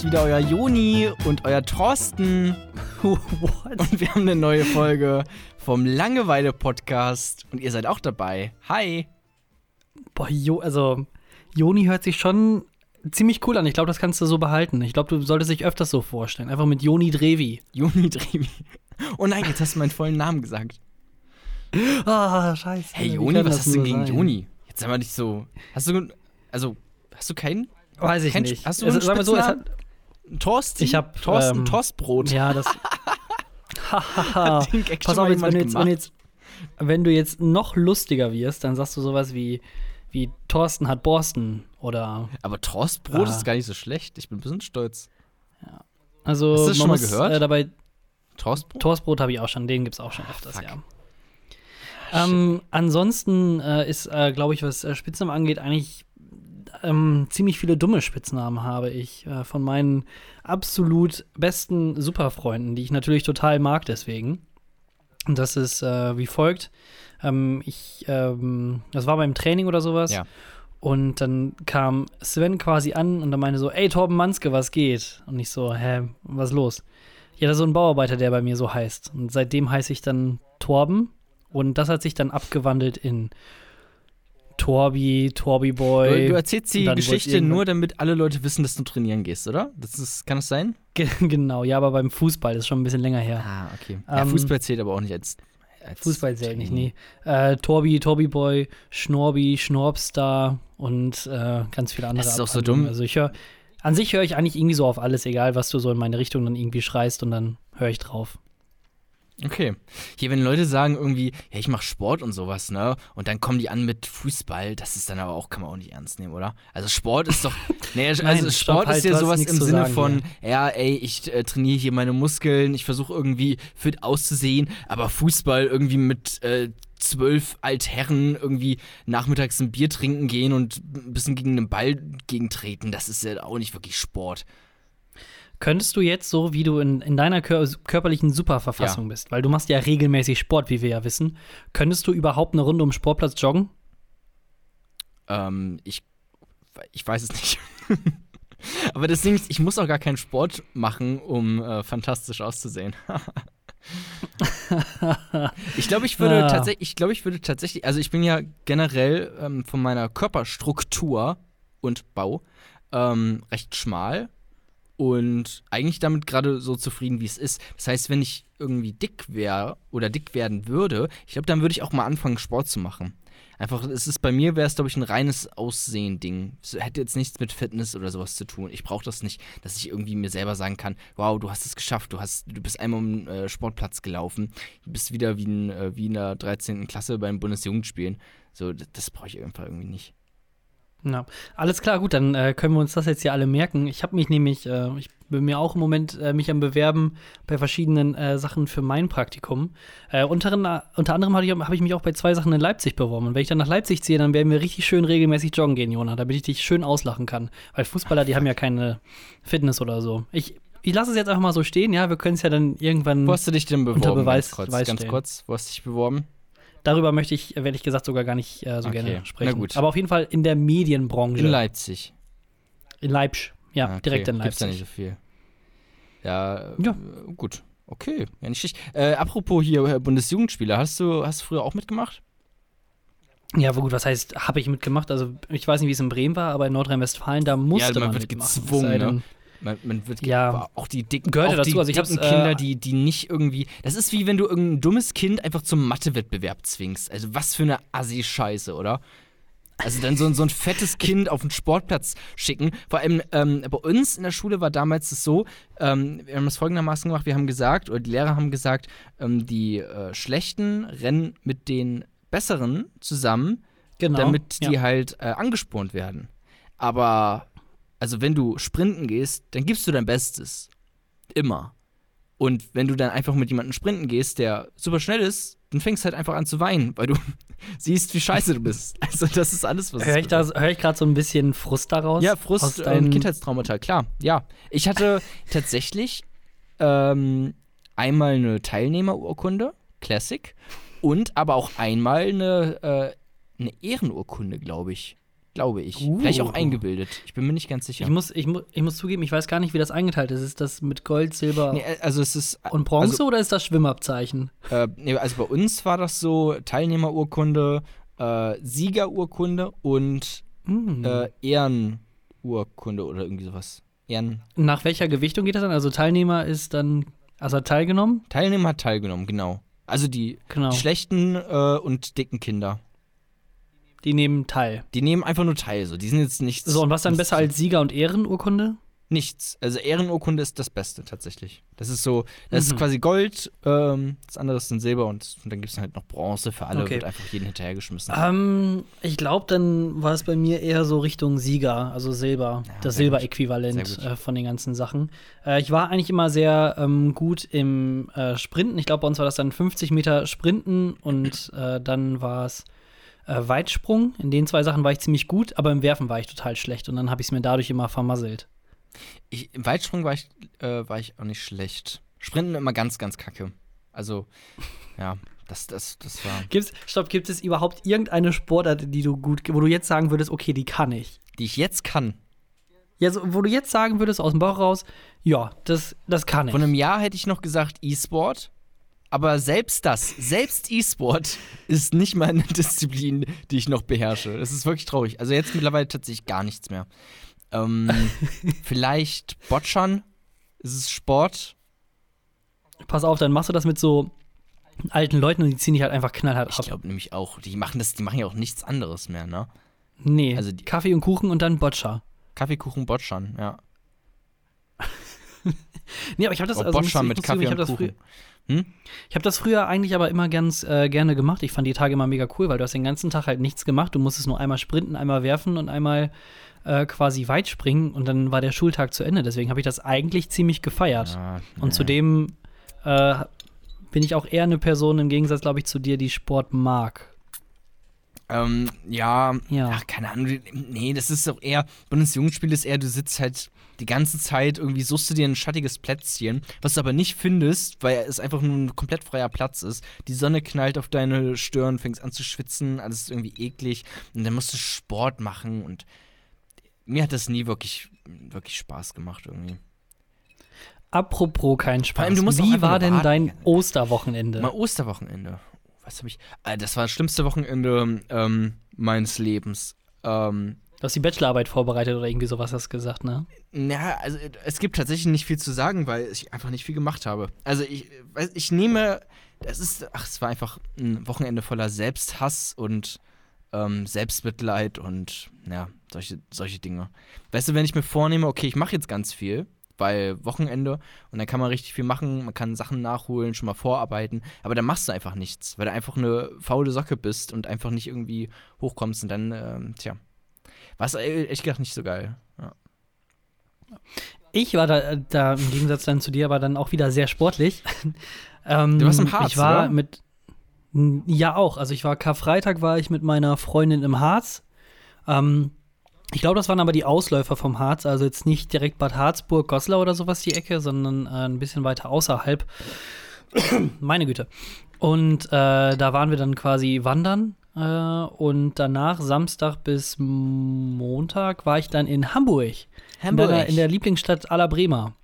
ist wieder euer Joni und euer Thorsten. und wir haben eine neue Folge vom Langeweile-Podcast und ihr seid auch dabei. Hi. Boah, jo, also Joni hört sich schon ziemlich cool an. Ich glaube, das kannst du so behalten. Ich glaube, du solltest dich öfters so vorstellen. Einfach mit Joni Drevi. Joni Drevi. Oh nein, jetzt hast du meinen vollen Namen gesagt. Ah, scheiße. Hey Joni, was hast du gegen sein? Joni? Jetzt sei mal nicht so. Hast du. Also, hast du keinen? Weiß ich kein, nicht. Hast du also, einen so, hat, Thorsten? Ich hab Thorsten ähm, Toastbrot. Ja, das. Pass auf, jetzt, wenn, du jetzt, wenn, jetzt, wenn du jetzt noch lustiger wirst, dann sagst du sowas wie, wie Thorsten hat Borsten oder. Aber Toastbrot ah. ist gar nicht so schlecht. Ich bin ein bisschen stolz. Ja. Also, Hast du das schon mal muss, gehört? Äh, dabei, Toastbrot? Toastbrot habe ich auch schon. Den gibt es auch schon öfters, Fuck. ja. Ähm, ansonsten äh, ist, äh, glaube ich, was äh, Spitznamen angeht, eigentlich ähm, ziemlich viele dumme Spitznamen habe ich äh, von meinen absolut besten Superfreunden, die ich natürlich total mag deswegen. Und das ist äh, wie folgt. Ähm, ich, ähm, das war beim Training oder sowas. Ja. Und dann kam Sven quasi an und er meinte so, ey Torben Manske, was geht? Und ich so, hä, was los? Ja, das ist so ein Bauarbeiter, der bei mir so heißt. Und seitdem heiße ich dann Torben. Und das hat sich dann abgewandelt in Torbi, Torbi Boy. Du, du erzählst die Geschichte nur, damit alle Leute wissen, dass du trainieren gehst, oder? Das ist, kann das sein? genau, ja, aber beim Fußball das ist schon ein bisschen länger her. Ah, okay. Ja, ähm, Fußball zählt aber auch nicht als. als Fußball zählt nicht, nee. Äh, Torbi, Torbi Boy, Schnorbi, Schnorbstar und äh, ganz viele andere. Das ist auch so dumm. Also ich höre, an sich höre ich eigentlich irgendwie so auf alles, egal was du so in meine Richtung dann irgendwie schreist und dann höre ich drauf. Okay. Hier, wenn Leute sagen irgendwie, ja, ich mache Sport und sowas, ne? Und dann kommen die an mit Fußball, das ist dann aber auch, kann man auch nicht ernst nehmen, oder? Also Sport ist doch, nee, also Nein, Sport halt, ist ja sowas im Sinne sagen, von, ja. ja, ey, ich äh, trainiere hier meine Muskeln, ich versuche irgendwie fit auszusehen, aber Fußball irgendwie mit äh, zwölf Altherren irgendwie nachmittags ein Bier trinken gehen und ein bisschen gegen den Ball gegentreten, das ist ja auch nicht wirklich Sport. Könntest du jetzt, so wie du in, in deiner kör körperlichen Superverfassung ja. bist, weil du machst ja regelmäßig Sport, wie wir ja wissen, könntest du überhaupt eine Runde um den Sportplatz joggen? Ähm, ich, ich weiß es nicht. Aber das Ding ist, ich muss auch gar keinen Sport machen, um äh, fantastisch auszusehen. ich glaube, ich würde ah. tatsächlich, ich glaube, ich würde tatsächlich, also ich bin ja generell ähm, von meiner Körperstruktur und Bau ähm, recht schmal und eigentlich damit gerade so zufrieden, wie es ist. Das heißt, wenn ich irgendwie dick wäre oder dick werden würde, ich glaube, dann würde ich auch mal anfangen, Sport zu machen. Einfach, es ist bei mir wäre es, glaube ich, ein reines Aussehen-Ding. Es hätte jetzt nichts mit Fitness oder sowas zu tun. Ich brauche das nicht, dass ich irgendwie mir selber sagen kann, wow, du hast es geschafft, du hast, du bist einmal um äh, Sportplatz gelaufen, du bist wieder wie in, äh, wie in der 13. Klasse beim Bundesjugendspielen. So, das, das brauche ich einfach irgendwie nicht. Ja, alles klar, gut, dann äh, können wir uns das jetzt hier alle merken. Ich habe mich nämlich, äh, ich bin mir auch im Moment äh, mich am Bewerben bei verschiedenen äh, Sachen für mein Praktikum. Äh, unter, unter, anderem habe ich, hab ich mich auch bei zwei Sachen in Leipzig beworben. Und wenn ich dann nach Leipzig ziehe, dann werden wir richtig schön regelmäßig joggen gehen, Jona, damit ich dich schön auslachen kann. Weil Fußballer, die haben ja keine Fitness oder so. Ich, ich lasse es jetzt einfach mal so stehen, ja, wir können es ja dann irgendwann Wo hast du dich denn beworben? Unter Beweis, ganz kurz, ganz kurz, wo hast du dich beworben? Darüber möchte ich, ehrlich gesagt, sogar gar nicht äh, so okay. gerne sprechen. Na gut. Aber auf jeden Fall in der Medienbranche. In Leipzig. In Leipzig, ja, okay. direkt in Leipzig. Gibt's da nicht so viel. Ja, ja. Äh, gut. Okay, ja, nicht schlecht. Äh, apropos hier äh, Bundesjugendspieler, hast du, hast du früher auch mitgemacht? Ja, wo gut, was heißt, habe ich mitgemacht? Also, ich weiß nicht, wie es in Bremen war, aber in Nordrhein-Westfalen, da musste ja, man, man wird mitmachen. gezwungen, ne? Man, man, wird ja auch die dicken, gehört auch dazu. Die also ich dicken hab's, Kinder, äh, die, die nicht irgendwie. Das ist wie wenn du irgendein dummes Kind einfach zum Mathewettbewerb zwingst. Also was für eine Assi-Scheiße, oder? Also dann so, so ein fettes Kind auf den Sportplatz schicken. Vor allem ähm, bei uns in der Schule war damals es so, ähm, wir haben das folgendermaßen gemacht, wir haben gesagt, oder die Lehrer haben gesagt, ähm, die äh, Schlechten rennen mit den Besseren zusammen, genau, damit die ja. halt äh, angespornt werden. Aber also wenn du sprinten gehst, dann gibst du dein Bestes. Immer. Und wenn du dann einfach mit jemandem sprinten gehst, der super schnell ist, dann fängst du halt einfach an zu weinen, weil du siehst, wie scheiße du bist. Also das ist alles, was Hör ich, hör ich gerade so ein bisschen Frust daraus? Ja, Frust und Kindheitstraumata, klar. Ja, ich hatte tatsächlich ähm, einmal eine Teilnehmerurkunde, Classic, und aber auch einmal eine, äh, eine Ehrenurkunde, glaube ich Glaube ich. Uh. Vielleicht auch eingebildet. Ich bin mir nicht ganz sicher. Ich muss, ich, mu ich muss zugeben, ich weiß gar nicht, wie das eingeteilt ist. Ist das mit Gold, Silber nee, also es ist und Bronze also, oder ist das Schwimmabzeichen? Äh, nee, also bei uns war das so Teilnehmerurkunde, äh, Siegerurkunde und Mm. äh, Ehrenurkunde oder irgendwie sowas. Ehren Nach welcher Gewichtung geht das dann? Also Teilnehmer ist dann, also hat teilgenommen? Teilnehmer hat teilgenommen, genau. Also die, Genau. die schlechten äh, und dicken Kinder. Die nehmen teil. Die nehmen einfach nur teil, so. Die sind jetzt nichts. So, und was dann besser als Sieger- und Ehrenurkunde? Nichts. Also Ehrenurkunde ist das Beste tatsächlich. Das ist so, das Mhm. ist quasi Gold, ähm, das andere ist dann Silber und, und dann gibt es halt noch Bronze für alle, Okay. wird einfach jeden hinterhergeschmissen. Ähm, ich glaube, dann war es bei mir eher so Richtung Sieger, also Silber, Ja, das. Silberäquivalent äh, von den ganzen Sachen. Äh, ich war eigentlich immer sehr ähm, gut im äh, Sprinten. Ich glaube, bei uns war das dann 50 Meter Sprinten und äh, dann war es äh, Weitsprung. In den zwei Sachen war ich ziemlich gut, aber im Werfen war ich total schlecht und dann habe ich es mir dadurch immer vermasselt. Ich, Im Weitsprung war ich, äh, war ich auch nicht schlecht. Sprinten immer ganz, ganz kacke. Also, ja, das, das, das war. Gibt's, stopp, gibt es überhaupt irgendeine Sportart, die du gut, wo du jetzt sagen würdest, okay, die kann ich? Die ich jetzt kann. Ja, so, wo du jetzt sagen würdest, aus dem Bauch raus, ja, das, das kann ich. Vor einem Jahr hätte ich noch gesagt E-Sport. Aber selbst das, selbst E-Sport ist nicht mal eine Disziplin, die ich noch beherrsche. Das ist wirklich traurig. Also jetzt mittlerweile tatsächlich gar nichts mehr. Ähm, vielleicht Botschern. Ist es Sport? Pass auf, dann machst du das mit so alten Leuten und die ziehen dich halt einfach knallhart Ich ab. glaube nämlich auch. Die machen das, die machen ja auch nichts anderes mehr, ne? Nee, Also die- Kaffee und Kuchen und dann Boccia. Kaffeekuchen Botschern, ja. Nee, aber ich habe das Oh, also Botschern ich mit Kaffee zugeben, ich und Kuchen. früher- Hm? Ich habe das früher eigentlich aber immer ganz äh, gerne gemacht. Ich fand die Tage immer mega cool, weil du hast den ganzen Tag halt nichts gemacht. Du musstest nur einmal sprinten, einmal werfen und einmal äh, quasi weit springen und dann war der Schultag zu Ende. Deswegen habe ich das eigentlich ziemlich gefeiert. Ja, Und ja. zudem äh, bin ich auch eher eine Person im Gegensatz, glaube ich, zu dir, die Sport mag. Ähm, ja, Ja. ach, keine Ahnung. Nee, das ist doch eher, Bundesjugendspiel ist eher, du sitzt halt die ganze Zeit, irgendwie suchst du dir ein schattiges Plätzchen, was du aber nicht findest, weil es einfach nur ein komplett freier Platz ist. Die Sonne knallt auf deine Stirn, fängst an zu schwitzen, alles ist irgendwie eklig. Und dann musst du Sport machen und mir hat das nie wirklich, wirklich Spaß gemacht irgendwie. Apropos kein Spaß. allem, du musst Wie war denn dein. Osterwochenende? Mal Osterwochenende. Was habe ich? Äh, das war das schlimmste Wochenende ähm, meines Lebens. Ähm, Du hast die Bachelorarbeit vorbereitet oder irgendwie sowas hast gesagt, ne? Na, also äh, es gibt tatsächlich nicht viel zu sagen, weil ich einfach nicht viel gemacht habe. Also ich, äh, ich nehme, das ist, ach, es war einfach ein Wochenende voller Selbsthass und ähm, Selbstmitleid und ja, solche, solche Dinge. Weißt du, wenn ich mir vornehme, okay, ich mache jetzt ganz viel, weil Wochenende und dann kann man richtig viel machen, man kann Sachen nachholen, schon mal vorarbeiten, aber dann machst du einfach nichts, weil du einfach eine faule Socke bist und einfach nicht irgendwie hochkommst und dann, ähm, tja, war es äh, ehrlich gesagt nicht so geil. Ja. Ich war da, da im Gegensatz dann zu dir aber dann auch wieder sehr sportlich. ähm, Du warst im Harz, Ich war oder? mit. Ja, auch. Also ich war Karfreitag war ich mit meiner Freundin im Harz. Ähm, ich glaube, das waren aber die Ausläufer vom Harz, also jetzt nicht direkt Bad Harzburg, Goslar oder sowas die Ecke, sondern äh, ein bisschen weiter außerhalb. Meine Güte. Und äh, da waren wir dann quasi wandern. Äh, und danach, Samstag bis Montag, war ich dann in Hamburg. In, deiner, in der Lieblingsstadt aller Bremer.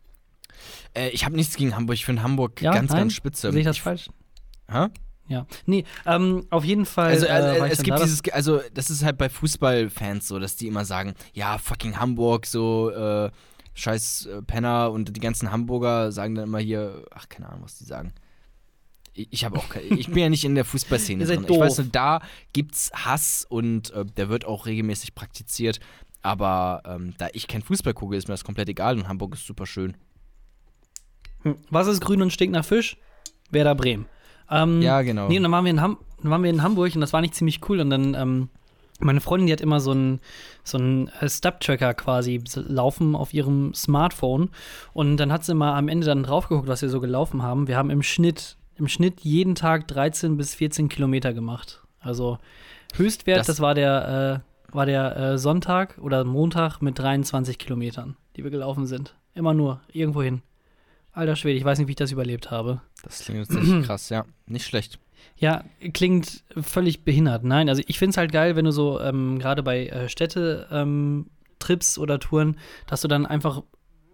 Äh, ich habe nichts gegen Hamburg. Ich finde Hamburg Ja, ganz, nein? ganz spitze. Sehe ich das falsch? Hä? Ja. Nee, ähm, auf jeden Fall. Also, äh, also ich es gibt da. dieses, also das ist halt bei Fußballfans so, dass die immer sagen, ja, fucking Hamburg, so, äh, scheiß äh, Penner und die ganzen Hamburger sagen dann immer hier, ach, keine Ahnung, was die sagen. Ich, habe auch, ich bin ja nicht in der Fußballszene drin. Ich weiß nur, da gibt's Hass und äh, der wird auch regelmäßig praktiziert. Aber ähm, da ich kein Fußball gucke, ist mir das komplett egal und Hamburg ist super schön. Hm. Was ist grün und stinkt nach Fisch? Werder Bremen. Ähm, Ja, genau. Nee, und dann waren wir in, Ham dann waren wir in Hamburg und das war nicht ziemlich cool. Und dann, ähm, meine Freundin, die hat immer so einen so einen äh, Step-Tracker quasi laufen auf ihrem Smartphone. Und dann hat sie mal am Ende dann drauf geguckt, was wir so gelaufen haben. Wir haben im Schnitt, im Schnitt jeden Tag 13 bis 14 Kilometer gemacht. Also Höchstwert, das, Das- war der, äh, war der äh, Sonntag oder Montag mit 23 Kilometern, die wir gelaufen sind. Immer nur, irgendwo hin. Alter Schwede, ich weiß nicht, wie ich das überlebt habe. Das klingt tatsächlich krass, ja. Nicht schlecht. Ja, klingt völlig behindert. Nein, also ich finde es halt geil, wenn du so ähm, gerade bei äh, Städte ähm, Trips oder Touren, dass du dann einfach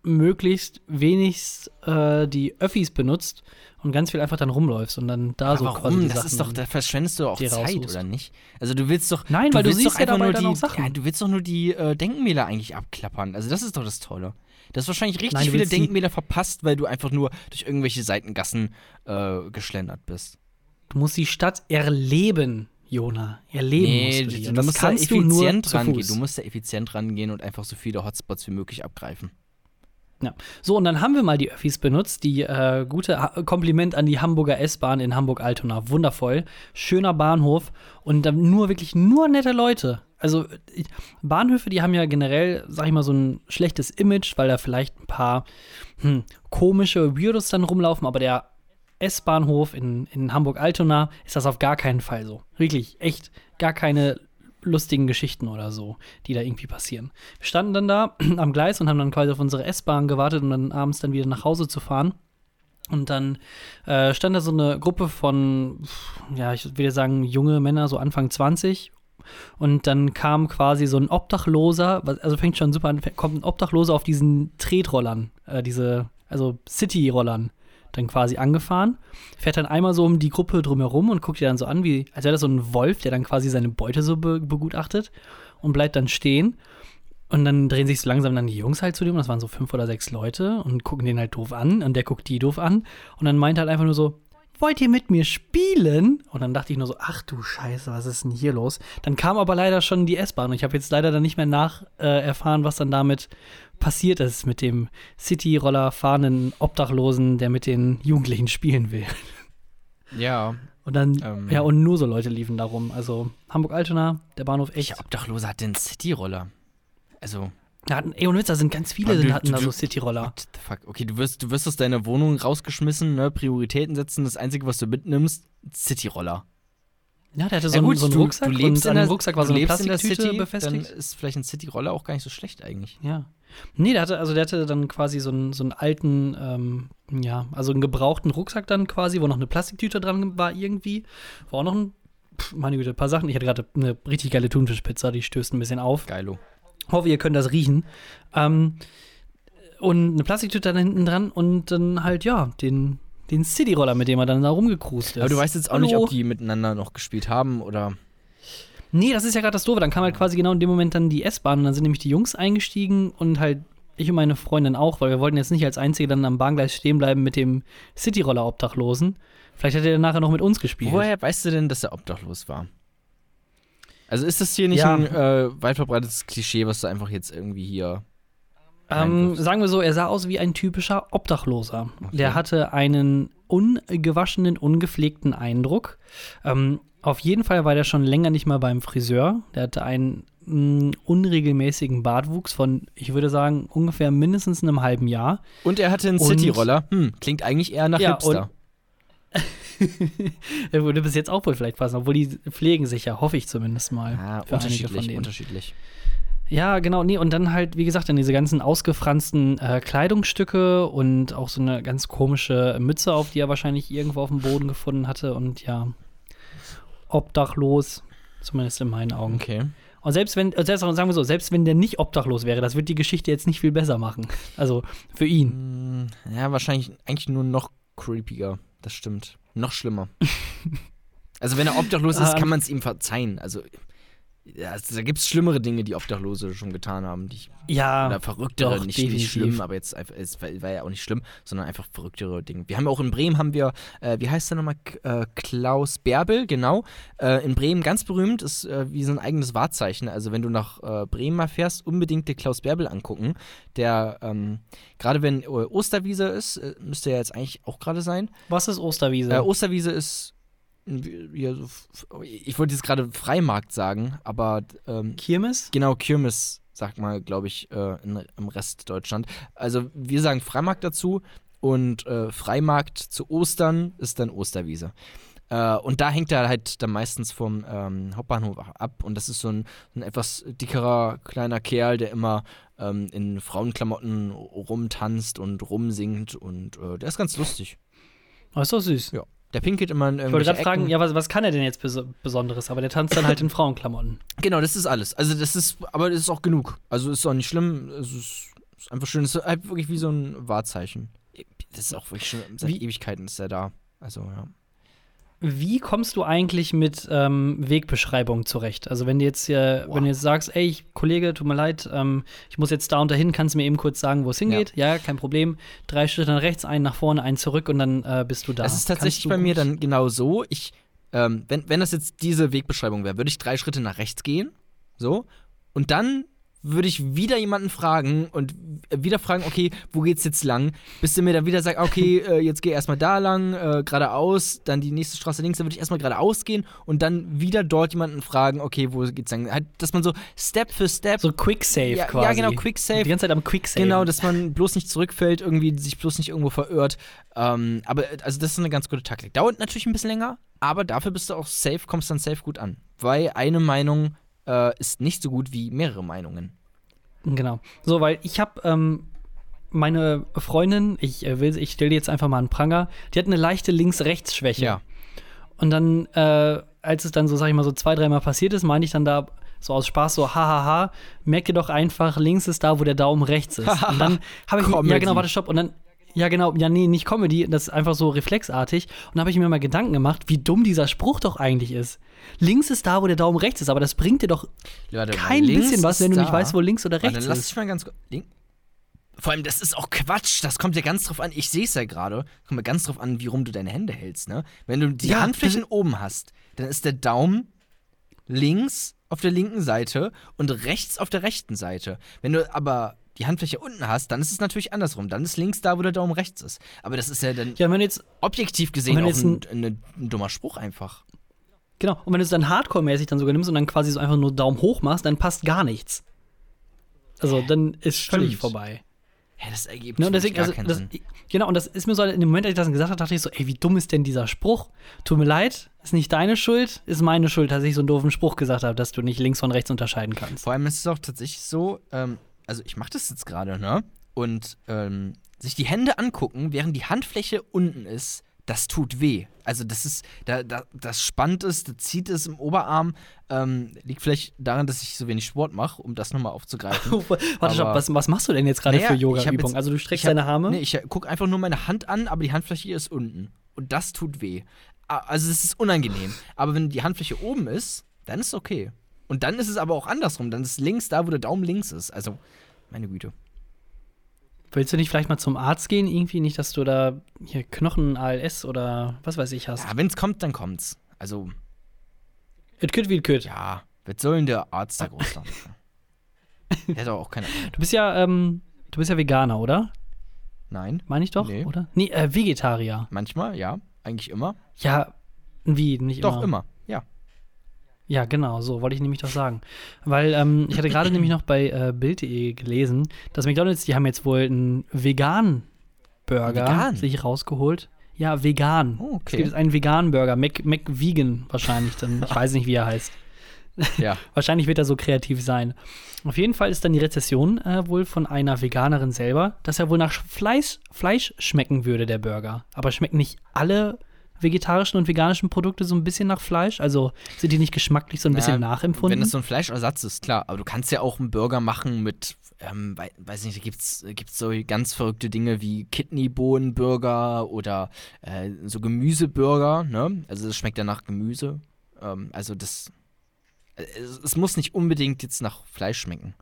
möglichst wenigst äh, die Öffis benutzt und ganz viel einfach dann rumläufst und dann da Aber so warum? quasi das Sachen ist doch, da verschwendest du auch Zeit, raussuchst. oder nicht? Also du willst doch. Nein, weil du siehst doch ja dabei nur dann die, auch Sachen. Ja, du willst doch nur die äh, Denkmäler eigentlich abklappern. Also das ist doch das Tolle. Du hast wahrscheinlich richtig Nein, du viele Denkmäler verpasst, weil du einfach nur durch irgendwelche Seitengassen äh, geschlendert bist. Du musst die Stadt erleben, Jona. Erleben musst du die. du, du das musst da kannst du nur effizient rangehen. Du musst da effizient rangehen und einfach so viele Hotspots wie möglich abgreifen. Ja. So, und dann haben wir mal die Öffis benutzt. Die äh, gute ha Kompliment an die Hamburger S-Bahn in Hamburg-Altona. Wundervoll. Schöner Bahnhof und dann nur wirklich nur nette Leute. Also ich- Bahnhöfe, die haben ja generell, sag ich mal, so ein schlechtes Image, weil da vielleicht ein paar hm, komische Weirdos dann rumlaufen, aber der S-Bahnhof in, in Hamburg-Altona ist das auf gar keinen Fall so. Wirklich, echt gar keine lustigen Geschichten oder so, die da irgendwie passieren. Wir standen dann da am Gleis und haben dann quasi auf unsere S-Bahn gewartet, um dann abends dann wieder nach Hause zu fahren. Und dann äh, stand da so eine Gruppe von, ja, ich würde sagen, junge Männer, so Anfang 20. Und dann kam quasi so ein Obdachloser, also fängt schon super an, kommt ein Obdachloser auf diesen Tretrollern, äh, diese, also City-Rollern, dann quasi angefahren, fährt dann einmal so um die Gruppe drumherum und guckt die dann so an, wie, als wäre das so ein Wolf, der dann quasi seine Beute so be begutachtet und bleibt dann stehen. Und dann drehen sich so langsam dann die Jungs halt zu dem, das waren so fünf oder sechs Leute und gucken den halt doof an und der guckt die doof an und dann meint halt einfach nur so, wollt ihr mit mir spielen? Und dann dachte ich nur so, ach du Scheiße, was ist denn hier los? Dann kam aber leider schon die S-Bahn und ich habe jetzt leider dann nicht mehr nach äh, erfahren, was dann damit passiert ist mit dem City-Roller fahrenden Obdachlosen, der mit den Jugendlichen spielen will. Ja. Und dann, Ähm. ja, und nur so Leute liefen darum. Also Hamburg-Altona, der Bahnhof echt. Welcher Obdachlose hat denn Cityroller? Also, Da hatten, ey, und Witz, da sind ganz viele, du- hatten du- da so City-Roller. what the fuck? Okay, du wirst, du wirst aus deiner Wohnung rausgeschmissen, ne? Prioritäten setzen. Das Einzige, was du mitnimmst, Cityroller. Ja, der hatte so, Ja einen, gut, so einen du, Rucksack du lebst und an in der, dem Rucksack war so eine lebst in der Plastiktüte City, befestigt. Dann ist vielleicht ein Cityroller auch gar nicht so schlecht eigentlich. Ja. Nee, der hatte, also der hatte dann quasi so einen, so einen alten, ähm, ja, also einen gebrauchten Rucksack dann quasi, wo noch eine Plastiktüte dran war irgendwie. War auch noch ein, pf, meine Güte, ein paar Sachen. Ich hatte gerade eine richtig geile Thunfischpizza, die stößt ein bisschen auf. Geilo. Hoffe, ihr könnt das riechen. Ähm, und eine Plastiktüte da hinten dran und dann halt, ja, den, den Cityroller, mit dem er dann da rumgecruist ist. Aber du weißt jetzt auch nicht, Hallo? ob die miteinander noch gespielt haben oder. Nee, das ist ja gerade das Doofe. Dann kam halt quasi genau in dem Moment dann die S-Bahn und dann sind nämlich die Jungs eingestiegen und halt ich und meine Freundin auch, weil wir wollten jetzt nicht als Einzige dann am Bahngleis stehen bleiben mit dem Cityroller-Obdachlosen. Vielleicht hätte er nachher noch mit uns gespielt. Woher weißt du denn, dass er obdachlos war? Also ist das hier nicht Ja. ein äh, weit verbreitetes Klischee, was du einfach jetzt irgendwie hier. Ähm, sagen wir so, er sah aus wie ein typischer Obdachloser. Okay. Der hatte einen ungewaschenen, ungepflegten Eindruck. Ähm, auf jeden Fall war der schon länger nicht mal beim Friseur. Der hatte einen mh, unregelmäßigen Bartwuchs von, ich würde sagen, ungefähr mindestens einem halben Jahr. Und er hatte einen Cityroller. Hm, klingt eigentlich eher nach Ja, Hipster. Der würde bis jetzt auch wohl vielleicht passen, obwohl die pflegen sich ja, hoffe ich zumindest mal. Ah, unterschiedlich, unterschiedlich. Ja, genau, nee, und dann halt, wie gesagt, dann diese ganzen ausgefransten äh, Kleidungsstücke und auch so eine ganz komische Mütze auf, die er wahrscheinlich irgendwo auf dem Boden gefunden hatte und ja, obdachlos, zumindest in meinen Augen. Okay. Und selbst wenn, selbst, sagen wir so, selbst wenn der nicht obdachlos wäre, das wird die Geschichte jetzt nicht viel besser machen. Also für ihn. Hm, Ja, wahrscheinlich eigentlich nur noch creepiger. Das stimmt. Noch schlimmer. also, wenn er obdachlos ist, Ähm. kann man es ihm verzeihen. Also, ja, also, da gibt es schlimmere Dinge, die Obdachlose schon getan haben. Die ich, Ja, oder verrücktere, doch, nicht, definitiv. nicht schlimm, aber jetzt einfach, es war, war ja auch nicht schlimm, sondern einfach verrücktere Dinge. Wir haben auch in Bremen, haben wir, äh, wie heißt der nochmal? Äh, Klaus Bärbel, genau. Äh, in Bremen ganz berühmt, ist äh, wie so ein eigenes Wahrzeichen. Also, wenn du nach äh, Bremen mal fährst, unbedingt den Klaus Bärbel angucken. Der, ähm, gerade wenn äh, Osterwiese ist, müsste ja jetzt eigentlich auch gerade sein. was ist Osterwiese? Osterwiese ist. Wie so Ich wollte jetzt gerade Freimarkt sagen, aber ähm, Kirmes? genau, Kirmes sagt mal, glaube ich, äh, in, im Rest Deutschland. Also wir sagen Freimarkt dazu und äh, Freimarkt zu Ostern ist dann Osterwiese. Äh, und da hängt er halt dann meistens vom ähm, Hauptbahnhof ab und das ist so ein, ein etwas dickerer kleiner Kerl, der immer ähm, in Frauenklamotten rumtanzt und rumsingt und äh, der ist ganz lustig. Oh, ist doch süß. Ja. Der pinkelt immer in Ich wollte gerade fragen, ja, was, was kann er denn jetzt Bes Besonderes? Aber der tanzt dann halt in Frauenklamotten. Genau, das ist alles. Also das ist, aber das ist auch genug. Also ist auch nicht schlimm. Es ist, ist einfach schön. Es ist halt wirklich wie so ein Wahrzeichen. Das ist auch wirklich schon seit Wie- Ewigkeiten ist er da. Also ja. Wie kommst du eigentlich mit ähm, Wegbeschreibungen zurecht? Also wenn du jetzt, äh, Boah. wenn du jetzt sagst, ey, Kollege, tut mir leid, ähm, ich muss jetzt da und dahin, kannst du mir eben kurz sagen, wo es hingeht? Ja. kein Problem. Drei Schritte nach rechts, einen nach vorne, einen zurück und dann äh, bist du da. Es ist tatsächlich bei mir dann genau so. Ich, ähm, wenn, wenn das jetzt diese Wegbeschreibung wäre, würde ich drei Schritte nach rechts gehen. So. Und dann würde ich wieder jemanden fragen und wieder fragen, okay, wo geht's jetzt lang? Bis der mir dann wieder sagt, okay, äh, jetzt geh erstmal da lang, äh, geradeaus, dann die nächste Straße links, dann würde ich erstmal geradeaus gehen und dann wieder dort jemanden fragen, okay, wo geht's lang? Halt, dass man so Step für Step. So Quick Save ja, quasi. ja, genau, Quick Save. Die ganze Zeit am Quick Save. Genau, dass man bloß nicht zurückfällt, irgendwie sich bloß nicht irgendwo verirrt. Ähm, aber äh, also das ist eine ganz gute Taktik. Dauert natürlich ein bisschen länger, aber dafür bist du auch safe, kommst dann safe gut an. Weil eine Meinung äh, ist nicht so gut wie mehrere Meinungen. Genau. So, weil ich habe ähm, meine Freundin, ich äh, will, ich stelle jetzt einfach mal einen Pranger, die hat eine leichte Links-Rechts-Schwäche. Ja. Und dann, äh, als es dann so, sag ich mal, so zwei, dreimal passiert ist, meinte ich dann da so aus Spaß so, hahaha, merk dir doch einfach, links ist da, wo der Daumen rechts ist. Und dann habe ich, ja genau, warte, stopp. Und dann, ja genau, ja nee, nicht Comedy, das ist einfach so reflexartig. Und dann habe ich mir mal Gedanken gemacht, wie dumm dieser Spruch doch eigentlich ist. Links ist da, wo der Daumen rechts ist, aber das bringt dir doch Warte, kein links bisschen was, wenn du da. nicht weißt, wo links oder Warte, rechts lass ist. dich mal ganz kurz. Link. Vor allem, das ist auch Quatsch. Das kommt ja ganz drauf an. Ich sehe es ja gerade. Kommt ja ganz drauf an, wie rum du deine Hände hältst, ne? Wenn du die Ja, Handflächen oben hast, dann ist der Daumen links auf der linken Seite und rechts auf der rechten Seite. Wenn du aber die Handfläche unten hast, dann ist es natürlich andersrum. Dann ist links da, wo der Daumen rechts ist. Aber das ist ja dann Ja, wenn jetzt objektiv gesehen wenn auch jetzt ein, ein, ein dummer Spruch einfach. Genau, und wenn du es dann Hardcore-mäßig dann sogar nimmst und dann quasi so einfach nur Daumen hoch machst, dann passt gar nichts. Also dann ist völlig Stimmt. vorbei. Ja, das ergibt Ne, deswegen, gar also, keinen das, Sinn. genau, und das ist mir so, in dem Moment, als ich das gesagt habe, dachte ich so, ey, wie dumm ist denn dieser Spruch? Tut mir leid, ist nicht deine Schuld, ist meine Schuld, dass ich so einen doofen Spruch gesagt habe, dass du nicht links von rechts unterscheiden kannst. Vor allem ist es auch tatsächlich so, ähm, also ich mache das jetzt gerade, ne? Und ähm, sich die Hände angucken, während die Handfläche unten ist, das tut weh. Also das ist, da, da, das spannt es, das zieht es im Oberarm. Ähm, liegt vielleicht daran, dass ich so wenig Sport mache, um das nochmal aufzugreifen. Warte, stopp, was, was machst du denn jetzt gerade Naja, für Yoga-Übungen? Also du streckst hab- deine Arme? Nee, ich gucke einfach nur meine Hand an, aber die Handfläche ist unten. Und das tut weh. Also es ist unangenehm. Aber wenn die Handfläche oben ist, dann ist es okay. Und dann ist es aber auch andersrum. Dann ist links da, wo der Daumen links ist. Also, meine Güte. Willst du nicht vielleicht mal zum Arzt gehen? Irgendwie nicht, dass du da hier Knochen, ALS oder was weiß ich hast. Ja, wenn es kommt, dann kommt's. Also, It could wie it could. ja, was soll denn der Arzt da groß sagen? Der hat auch keine Ahnung. Du bist ja, ähm, du bist ja Veganer, oder? Nein, Meine ich doch, Nee. oder? Nee, äh, Vegetarier. manchmal, ja. Eigentlich immer. Ja, wie, nicht Doch, immer. immer. Ja. Genau, so wollte ich nämlich doch sagen. Weil ähm, ich hatte gerade nämlich noch bei äh, Bild.de gelesen, dass McDonalds, die haben jetzt wohl einen Vegan-Burger Vegan? sich rausgeholt. Ja, vegan. Oh, okay. Es gibt jetzt einen veganen Burger, Mac, Vegan wahrscheinlich dann. Ich weiß nicht, wie er heißt. Ja. Wahrscheinlich wird er so kreativ sein. Auf jeden Fall ist dann die Rezession äh, wohl von einer Veganerin selber, dass er wohl nach Fleisch, Fleisch schmecken würde, der Burger. Aber schmecken nicht alle vegetarischen und veganischen Produkte so ein bisschen nach Fleisch? Also sind die nicht geschmacklich so ein bisschen Na, nachempfunden? Wenn das so ein Fleischersatz ist, klar. Aber du kannst ja auch einen Burger machen mit, ähm, wei- weiß nicht, da gibt's, gibt's so ganz verrückte Dinge wie Kidneybohnenburger oder äh, so Gemüseburger, ne? Also das schmeckt ja nach Gemüse. Ähm, also das, äh, es, es muss nicht unbedingt jetzt nach Fleisch schmecken.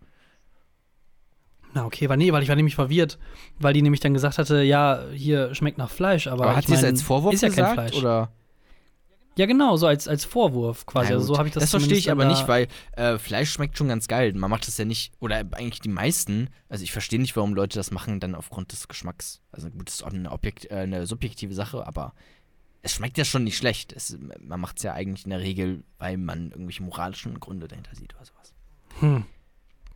Na, okay, weil nee, weil ich war nämlich verwirrt, weil die nämlich dann gesagt hatte, ja, hier schmeckt nach Fleisch, aber, Aber hat sie es als Vorwurf ist ja gesagt? kein Fleisch. Oder? Ja, genau, so als, als Vorwurf quasi. Also so habe ich das Das verstehe ich aber nicht, weil äh, Fleisch schmeckt schon ganz geil. Man macht das ja nicht, oder eigentlich die meisten, also ich verstehe nicht, warum Leute das machen, dann aufgrund des Geschmacks. Also gut, das ist auch eine, Objekt, äh, eine subjektive Sache, aber es schmeckt ja schon nicht schlecht. Es, man macht es ja eigentlich in der Regel, weil man irgendwelche moralischen Gründe dahinter sieht oder sowas. Hm.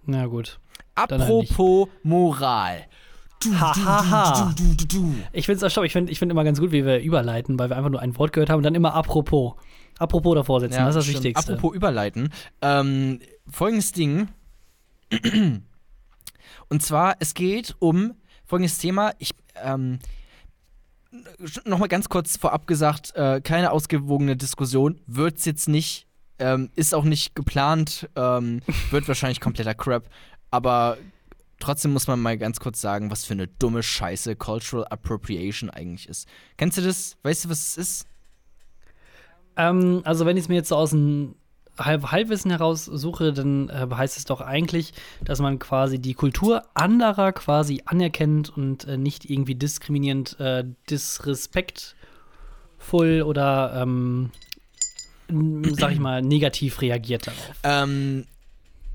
Na gut. Halt Apropos Moral. Du, Hahaha. du, du, du. Ich finde es stopp, ich finde ich find immer ganz gut, wie wir überleiten, weil wir einfach nur ein Wort gehört haben und dann immer apropos. Apropos davor setzen, das ist das stimmt. Wichtigste. Apropos überleiten. Ähm, folgendes Ding. Und zwar, es geht um folgendes Thema. Ich, ähm, nochmal ganz kurz vorab gesagt, äh, keine ausgewogene Diskussion. Wird's jetzt nicht. Ähm, ist auch nicht geplant. Ähm, wird wahrscheinlich kompletter Crap. Aber trotzdem muss man mal ganz kurz sagen, was für eine dumme Scheiße Cultural Appropriation eigentlich ist. Kennst du das? Weißt du, was es ist? Ähm, also, wenn ich es mir jetzt so aus dem Halb Halbwissen heraus suche, dann äh, heißt es doch eigentlich, dass man quasi die Kultur anderer quasi anerkennt und äh, nicht irgendwie diskriminierend, äh, disrespektvoll oder, ähm, sag ich mal, negativ reagiert darauf. Ähm,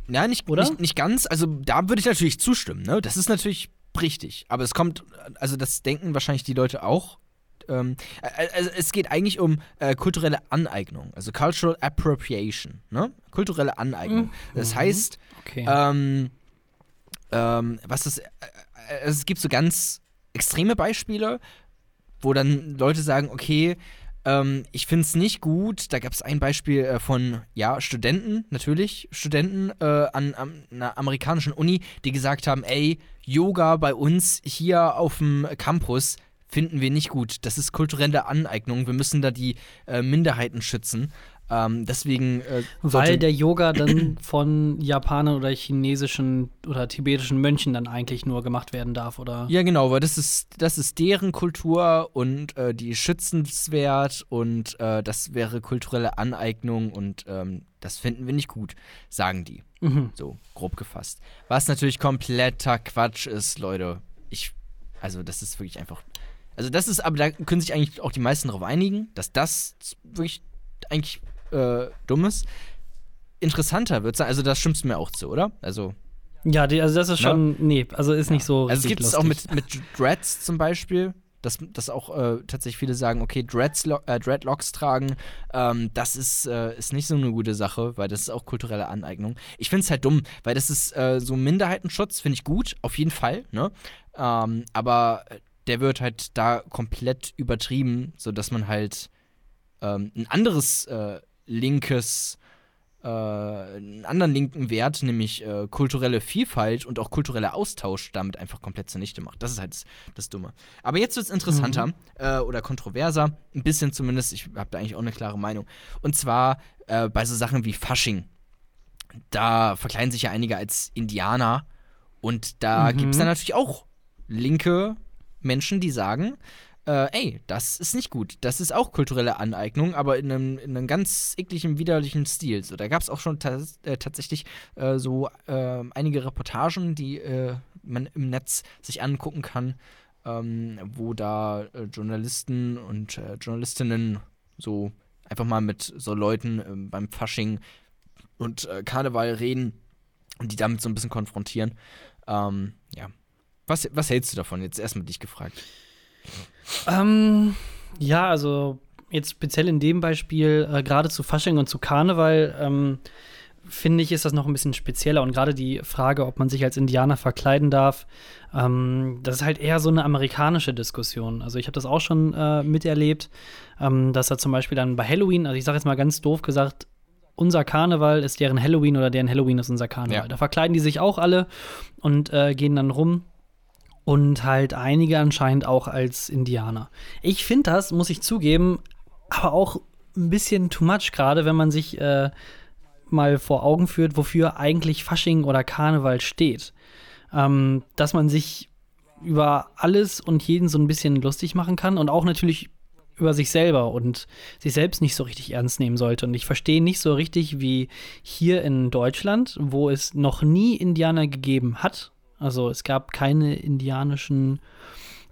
ja, nicht, Oder? nicht, nicht ganz. Also da würde ich natürlich zustimmen, ne? Das ist natürlich richtig. Aber es kommt, also das denken wahrscheinlich die Leute auch. Ähm, äh, also es geht eigentlich um äh, kulturelle Aneignung, also Cultural Appropriation, ne? Kulturelle Aneignung. Das heißt, Okay. ähm, ähm, was das, äh, äh, es gibt so ganz extreme Beispiele, wo dann Leute sagen, okay, ähm, ich finde es nicht gut. Da gab es ein Beispiel äh, von, ja, Studenten, natürlich, Studenten äh, an, an einer amerikanischen Uni, die gesagt haben, ey, Yoga bei uns hier auf dem Campus finden wir nicht gut. Das ist kulturelle Aneignung. Wir müssen da die äh, Minderheiten schützen. Ähm, deswegen äh, Weil der Yoga dann von Japanern oder chinesischen oder tibetischen Mönchen dann eigentlich nur gemacht werden darf, oder? Ja, genau, weil das ist, das ist deren Kultur und äh, die ist schützenswert und äh, das wäre kulturelle Aneignung und ähm, das finden wir nicht gut, sagen die. Mhm. So, grob gefasst. Was natürlich kompletter Quatsch ist, Leute. Ich, also, das ist wirklich einfach. Also, das ist, aber da können sich eigentlich auch die meisten darauf einigen, dass das wirklich eigentlich äh, dumm ist. Interessanter wird sein, also, da stimmst du mir auch zu, oder? Also, Ja, die, also das ist Ne? schon, nee, also ist nicht so Also es gibt es auch mit, mit Dreads zum Beispiel, dass, dass auch äh, tatsächlich viele sagen, okay, Dreads, äh, Dreadlocks tragen, ähm, das ist, äh, ist nicht so eine gute Sache, weil das ist auch kulturelle Aneignung. Ich finde es halt dumm, weil das ist äh, so Minderheitenschutz, finde ich gut, auf jeden Fall, ne? Ähm, aber der wird halt da komplett übertrieben, sodass man halt ähm, ein anderes äh, linkes äh, einen anderen linken Wert, nämlich äh, kulturelle Vielfalt und auch kultureller Austausch, damit einfach komplett zunichte macht. Das ist halt das, das Dumme. Aber jetzt wird es interessanter äh, oder kontroverser, ein bisschen zumindest. Ich habe da eigentlich auch eine klare Meinung. Und zwar äh, bei so Sachen wie Fasching. Da verkleiden sich ja einige als Indianer und da Mhm. gibt es dann natürlich auch linke Menschen, die sagen, äh, ey, das ist nicht gut. Das ist auch kulturelle Aneignung, aber in einem, in einem ganz ekligen, widerlichen Stil. So, da gab es auch schon ta äh, tatsächlich äh, so äh, einige Reportagen, die äh, man im Netz sich angucken kann, ähm, wo da äh, Journalisten und äh, Journalistinnen so einfach mal mit so Leuten ähm, beim Fasching und Karneval reden und die damit so ein bisschen konfrontieren. Ähm, ja. Was, was hältst du davon? Jetzt erstmal dich gefragt. Ähm, ja, also jetzt speziell in dem Beispiel, äh, gerade zu Fasching und zu Karneval, ähm, finde ich, ist das noch ein bisschen spezieller. Und gerade die Frage, ob man sich als Indianer verkleiden darf, ähm, das ist halt eher so eine amerikanische Diskussion. Also ich habe das auch schon äh, miterlebt, ähm, dass da zum Beispiel dann bei Halloween, also ich sage jetzt mal ganz doof gesagt, unser Karneval ist deren Halloween oder deren Halloween ist unser Karneval. Ja. Da verkleiden die sich auch alle und äh, gehen dann rum. Und halt einige anscheinend auch als Indianer. Ich finde das, muss ich zugeben, aber auch ein bisschen too much, gerade wenn man sich äh, mal vor Augen führt, wofür eigentlich Fasching oder Karneval steht. Ähm, dass man sich über alles und jeden so ein bisschen lustig machen kann und auch natürlich über sich selber und sich selbst nicht so richtig ernst nehmen sollte. Und ich verstehe nicht so richtig, wie hier in Deutschland, wo es noch nie Indianer gegeben hat, also es gab keine indianischen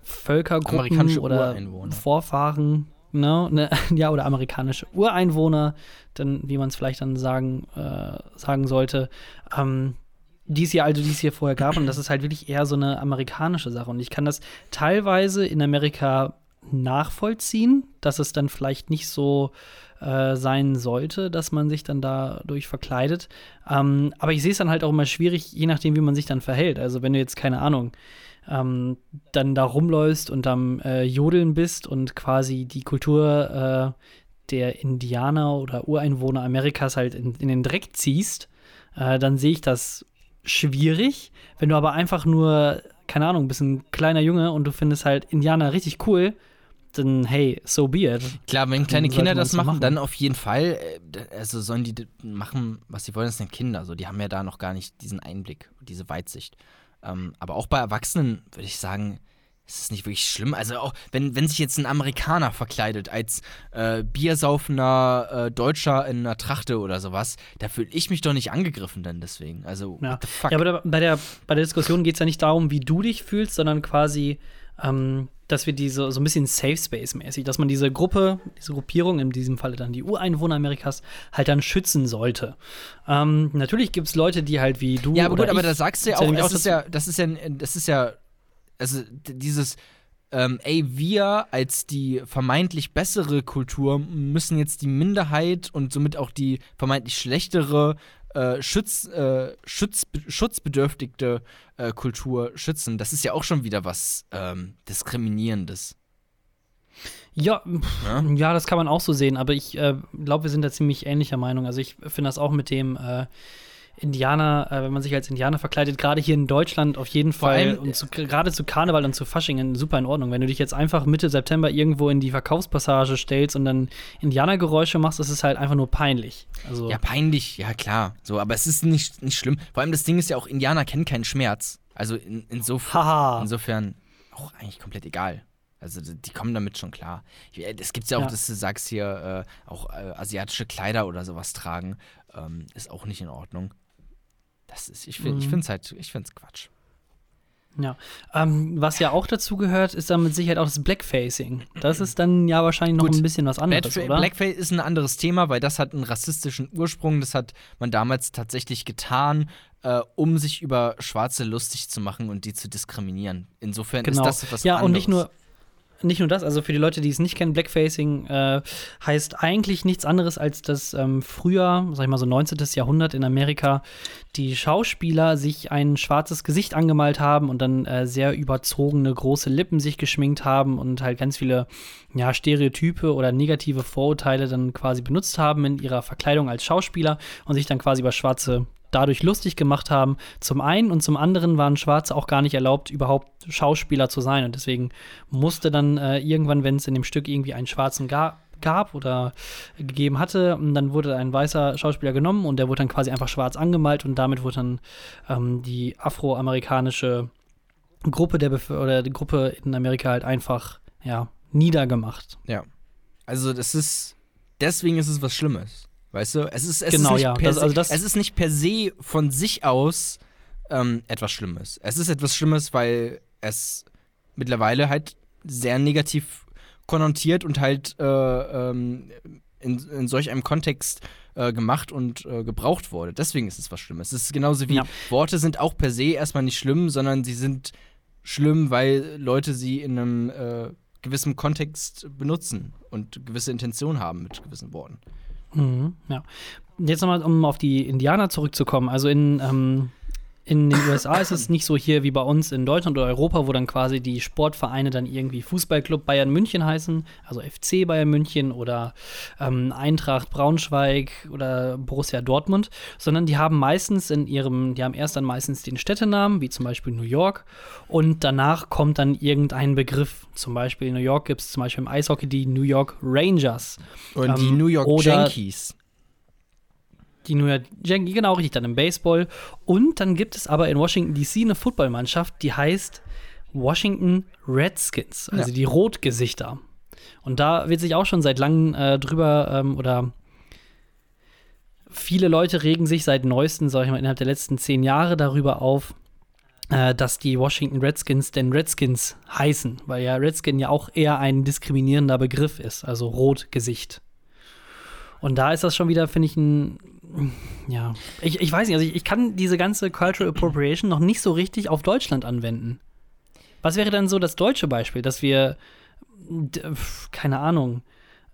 Völkergruppen oder. Vorfahren, ne, ne, ja, oder amerikanische Ureinwohner, dann, wie man es vielleicht dann sagen, äh, sagen sollte, ähm, die es hier also, die es hier vorher gab, und das ist halt wirklich eher so eine amerikanische Sache. Und ich kann das teilweise in Amerika nachvollziehen, dass es dann vielleicht nicht so äh, sein sollte, dass man sich dann dadurch verkleidet. Ähm, aber ich sehe es dann halt auch immer schwierig, je nachdem, wie man sich dann verhält. Also wenn du jetzt, keine Ahnung, ähm, dann da rumläufst und am äh, Jodeln bist und quasi die Kultur äh, der Indianer oder Ureinwohner Amerikas halt in, in den Dreck ziehst, äh, dann sehe ich das schwierig. Wenn du aber einfach nur, keine Ahnung, bist ein kleiner Junge und du findest halt Indianer richtig cool, dann hey, so be it. Klar, wenn kleine Kinder das machen, machen, dann auf jeden Fall. Äh, also sollen die machen, was sie wollen, das sind Kinder. So, die haben ja da noch gar nicht diesen Einblick, diese Weitsicht. Ähm, aber auch bei Erwachsenen würde ich sagen, ist es nicht wirklich schlimm. Also auch, wenn, wenn sich jetzt ein Amerikaner verkleidet als äh, biersaufender äh, Deutscher in einer Trachte oder sowas, da fühle ich mich doch nicht angegriffen dann deswegen. Also, ja. what the fuck? Ja, aber da, bei, der, bei der Diskussion geht es ja nicht darum, wie du dich fühlst, sondern quasi, ähm, dass wir diese so ein bisschen Safe Space-mäßig, dass man diese Gruppe, diese Gruppierung, in diesem Falle dann die Ureinwohner Amerikas, halt dann schützen sollte. Ähm, natürlich gibt es Leute, die halt wie du. Ja, aber gut, aber da sagst du ja auch, das ist ja, das ist ja, das ist ja also dieses, ähm, ey, wir als die vermeintlich bessere Kultur müssen jetzt die Minderheit und somit auch die vermeintlich schlechtere, äh, äh, Schutz, schutzbedürftigte äh, Kultur schützen. Das ist ja auch schon wieder was ähm, Diskriminierendes. Ja, ja, ja? das kann man auch so sehen, aber ich äh, glaube, wir sind da ziemlich ähnlicher Meinung. Also ich finde das auch mit dem äh, Indianer, äh, wenn man sich als Indianer verkleidet, gerade hier in Deutschland auf jeden Vor Fall und zu, gerade zu Karneval und zu Faschingen super in Ordnung. Wenn du dich jetzt einfach Mitte September irgendwo in die Verkaufspassage stellst und dann Indianergeräusche machst, das ist halt einfach nur peinlich. Also ja, peinlich, ja klar. So, aber es ist nicht, nicht schlimm. Vor allem das Ding ist ja auch, Indianer kennen keinen Schmerz. Also in, insofern, insofern auch eigentlich komplett egal. Also die kommen damit schon klar. Es gibt ja auch, ja. dass du sagst hier, äh, auch äh, asiatische Kleider oder sowas tragen. Ähm, ist auch nicht in Ordnung. Das ist, ich finde es mhm. halt, ich finde es Quatsch. Ja. Ähm, was ja auch dazu gehört, ist dann mit Sicherheit auch das Blackfacing. Das ist dann ja wahrscheinlich noch Gut, ein bisschen was anderes, Blackfa oder? Blackface ist ein anderes Thema, weil das hat einen rassistischen Ursprung. Das hat man damals tatsächlich getan, äh, um sich über Schwarze lustig zu machen und die zu diskriminieren. Insofern genau. ist das etwas ja, anderes. Ja, und nicht nur nicht nur das, also für die Leute, die es nicht kennen, Blackfacing äh, heißt eigentlich nichts anderes, als dass ähm, früher, sag ich mal so 19. Jahrhundert in Amerika, die Schauspieler sich ein schwarzes Gesicht angemalt haben und dann äh, sehr überzogene große Lippen sich geschminkt haben und halt ganz viele ja, Stereotype oder negative Vorurteile dann quasi benutzt haben in ihrer Verkleidung als Schauspieler und sich dann quasi über schwarze dadurch lustig gemacht haben. Zum einen und zum anderen waren Schwarze auch gar nicht erlaubt, überhaupt Schauspieler zu sein. Und deswegen musste dann äh, irgendwann, wenn es in dem Stück irgendwie einen Schwarzen gab, gab oder gegeben hatte, dann wurde ein weißer Schauspieler genommen und der wurde dann quasi einfach schwarz angemalt und damit wurde dann ähm, die afroamerikanische Gruppe der Bef oder die Gruppe in Amerika halt einfach ja niedergemacht. Ja. Also das ist deswegen ist es was Schlimmes. Weißt du, es ist, es genau, ist ja. Das, se, also das es ist nicht per se von sich aus ähm, etwas Schlimmes. Es ist etwas Schlimmes, weil es mittlerweile halt sehr negativ konnotiert und halt äh, ähm, in, in, solch einem Kontext äh, gemacht und äh, gebraucht wurde. Deswegen ist es was Schlimmes. Es ist genauso wie ja. Worte sind auch per se erstmal nicht schlimm, sondern sie sind schlimm, weil Leute sie in einem äh, gewissen Kontext benutzen und gewisse Intention haben mit gewissen Worten. Mhm, ja. Jetzt nochmal, um auf die Indianer zurückzukommen. Also in, ähm, in den USA ist es nicht so hier wie bei uns in Deutschland oder Europa, wo dann quasi die Sportvereine dann irgendwie Fußballclub Bayern München heißen, also FC Bayern München oder ähm, Eintracht Braunschweig oder Borussia Dortmund, sondern die haben meistens in ihrem, die haben erst dann meistens den Städtenamen, wie zum Beispiel New York, und danach kommt dann irgendein Begriff. Zum Beispiel in New York gibt es zum Beispiel im Eishockey die New York Rangers. Und ähm, die New York Yankees die New York Yankees, genau richtig, dann im Baseball. Und dann gibt es aber in Washington DC eine Footballmannschaft, die heißt Washington Redskins, also ja. die Rotgesichter. Und da wird sich auch schon seit langem äh, drüber ähm, oder viele Leute regen sich seit neuestem, sag ich mal, innerhalb der letzten zehn Jahre darüber auf, äh, dass die Washington Redskins denn Redskins heißen, weil ja Redskin ja auch eher ein diskriminierender Begriff ist, also Rotgesicht. Und da ist das schon wieder, finde ich, ein ja, ich, ich weiß nicht, also ich, ich kann diese ganze Cultural Appropriation noch nicht so richtig auf Deutschland anwenden. Was wäre dann so das deutsche Beispiel, dass wir, keine Ahnung,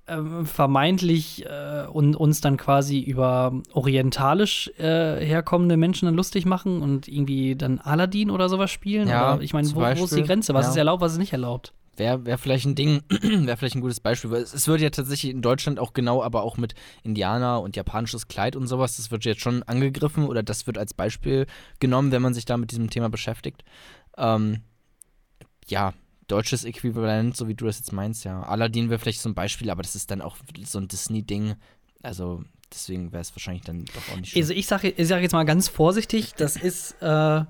äh, vermeintlich äh, und uns dann quasi über orientalisch äh, herkommende Menschen dann lustig machen und irgendwie dann Aladdin oder sowas spielen? Ja, oder ich meine, wo, wo, ist die Grenze? Was ja. ist erlaubt, was ist nicht erlaubt? Wäre wär vielleicht ein Ding, wäre vielleicht ein gutes Beispiel. Weil es, es wird ja tatsächlich in Deutschland auch genau, aber auch mit Indianer und japanisches Kleid und sowas, das wird jetzt schon angegriffen oder das wird als Beispiel genommen, wenn man sich da mit diesem Thema beschäftigt. Ähm, ja, deutsches Äquivalent, so wie du das jetzt meinst, ja. Aladdin wäre vielleicht so ein Beispiel, aber das ist dann auch so ein Disney-Ding. Also deswegen wäre es wahrscheinlich dann doch auch nicht schön. Also ich sage ich sag jetzt mal ganz vorsichtig, das ist äh,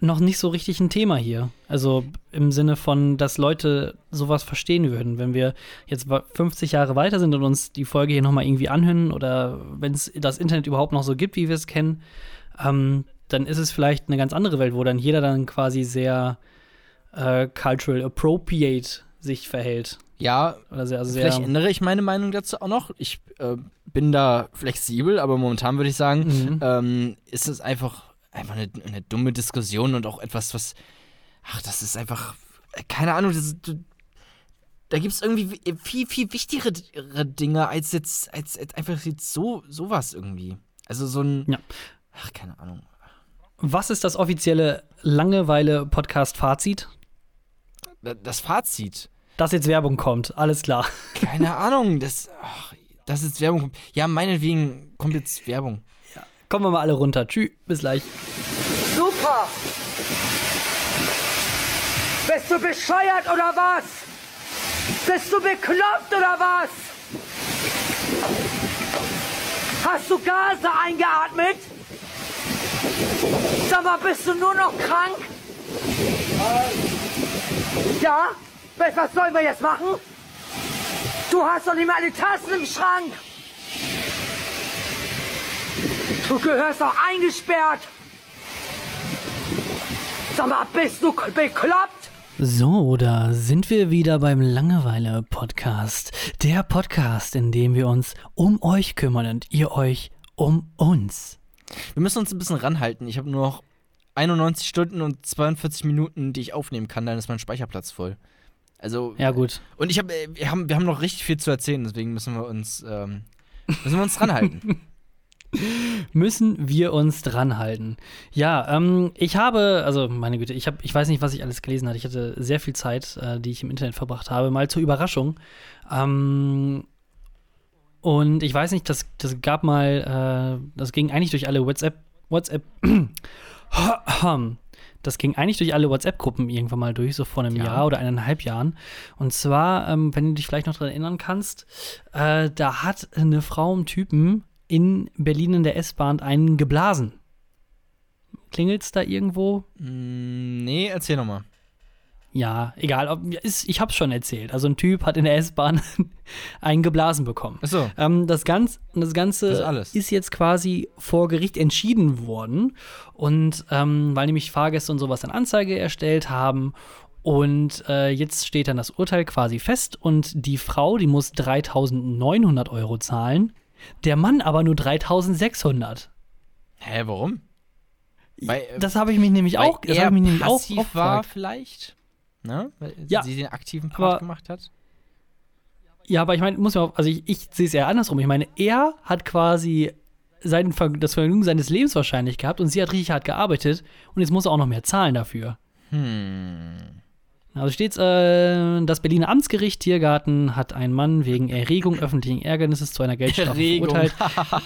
noch nicht so richtig ein Thema hier. Also im Sinne von, dass Leute sowas verstehen würden. Wenn wir jetzt 50 Jahre weiter sind und uns die Folge hier nochmal irgendwie anhören oder wenn es das Internet überhaupt noch so gibt, wie wir es kennen, ähm, dann ist es vielleicht eine ganz andere Welt, wo dann jeder dann quasi sehr äh, cultural appropriate sich verhält. Ja, also vielleicht ändere ich meine Meinung dazu auch noch. Ich äh, bin da flexibel, aber momentan würde ich sagen, mhm. ähm, ist es einfach, einfach eine, eine, dumme Diskussion und auch etwas, was, ach, das ist einfach, keine Ahnung, das, da gibt es irgendwie viel, viel wichtigere Dinge als jetzt, als, als einfach jetzt so, sowas irgendwie. Also so ein, ja. ach, keine Ahnung. Was ist das offizielle Langeweile-Podcast-Fazit? Das Fazit? dass jetzt Werbung kommt. Alles klar. Keine Ahnung, das, ach, dass jetzt Werbung kommt. Ja, meinetwegen kommt jetzt Werbung. Ja. Kommen wir mal alle runter. Tschüss, bis gleich. Super! Bist du bescheuert oder was? Bist du bekloppt oder was? Hast du Gase eingeatmet? Sag mal, bist du nur noch krank? Ja? Was sollen wir jetzt machen? Du hast doch nicht mal alle Tassen im Schrank. Du gehörst doch eingesperrt. Sag mal, bist du bekloppt? So, da sind wir wieder beim Langeweile-Podcast. Der Podcast, in dem wir uns um euch kümmern und ihr euch um uns. Wir müssen uns ein bisschen ranhalten. Ich habe nur noch 91 Stunden und 42 Minuten, die ich aufnehmen kann, dann ist mein Speicherplatz voll. Also. Ja, gut. Und ich habe, äh, wir haben, wir haben noch richtig viel zu erzählen, deswegen müssen wir uns, ähm, müssen wir uns dranhalten. müssen wir uns dranhalten. Ja, ähm, ich habe, also meine Güte, ich habe, ich weiß nicht, was ich alles gelesen hatte. Ich hatte sehr viel Zeit, äh, die ich im Internet verbracht habe, mal zur Überraschung. Ähm, und ich weiß nicht, das, das gab mal, äh, das ging eigentlich durch alle WhatsApp, WhatsApp, Das ging eigentlich durch alle WhatsApp-Gruppen irgendwann mal durch, so vor einem ja. Jahr oder eineinhalb Jahren. Und zwar, ähm, wenn du dich vielleicht noch daran erinnern kannst, äh, da hat eine Frau einen Typen in Berlin in der S-Bahn einen geblasen. Klingelt's da irgendwo? Mm, nee, erzähl nochmal. Ja, egal. Ob, ist, ich hab's schon erzählt. Also ein Typ hat in der S-Bahn einen geblasen bekommen. Ach so. Ähm, das, Ganz, das Ganze das ist, jetzt quasi vor Gericht entschieden worden. Und ähm, weil nämlich Fahrgäste und sowas dann Anzeige erstellt haben. Und äh, jetzt steht dann das Urteil quasi fest. Und die Frau, die muss 3900 Euro zahlen. Der Mann aber nur 3600. Hä, warum? Weil, das habe ich mich nämlich auch, das er mich nämlich auch war vielleicht. Ne? Weil ja, sie den aktiven Part aber, gemacht hat. Ja, aber ich meine, muss man auch, also ich, ich sehe es eher andersrum. Ich meine, er hat quasi sein, das Vergnügen seines Lebens wahrscheinlich gehabt und sie hat richtig hart gearbeitet und jetzt muss er auch noch mehr zahlen dafür. Hm. Also steht äh, das Berliner Amtsgericht Tiergarten hat einen Mann wegen Erregung öffentlichen Ärgernisses zu einer Geldstrafe verurteilt.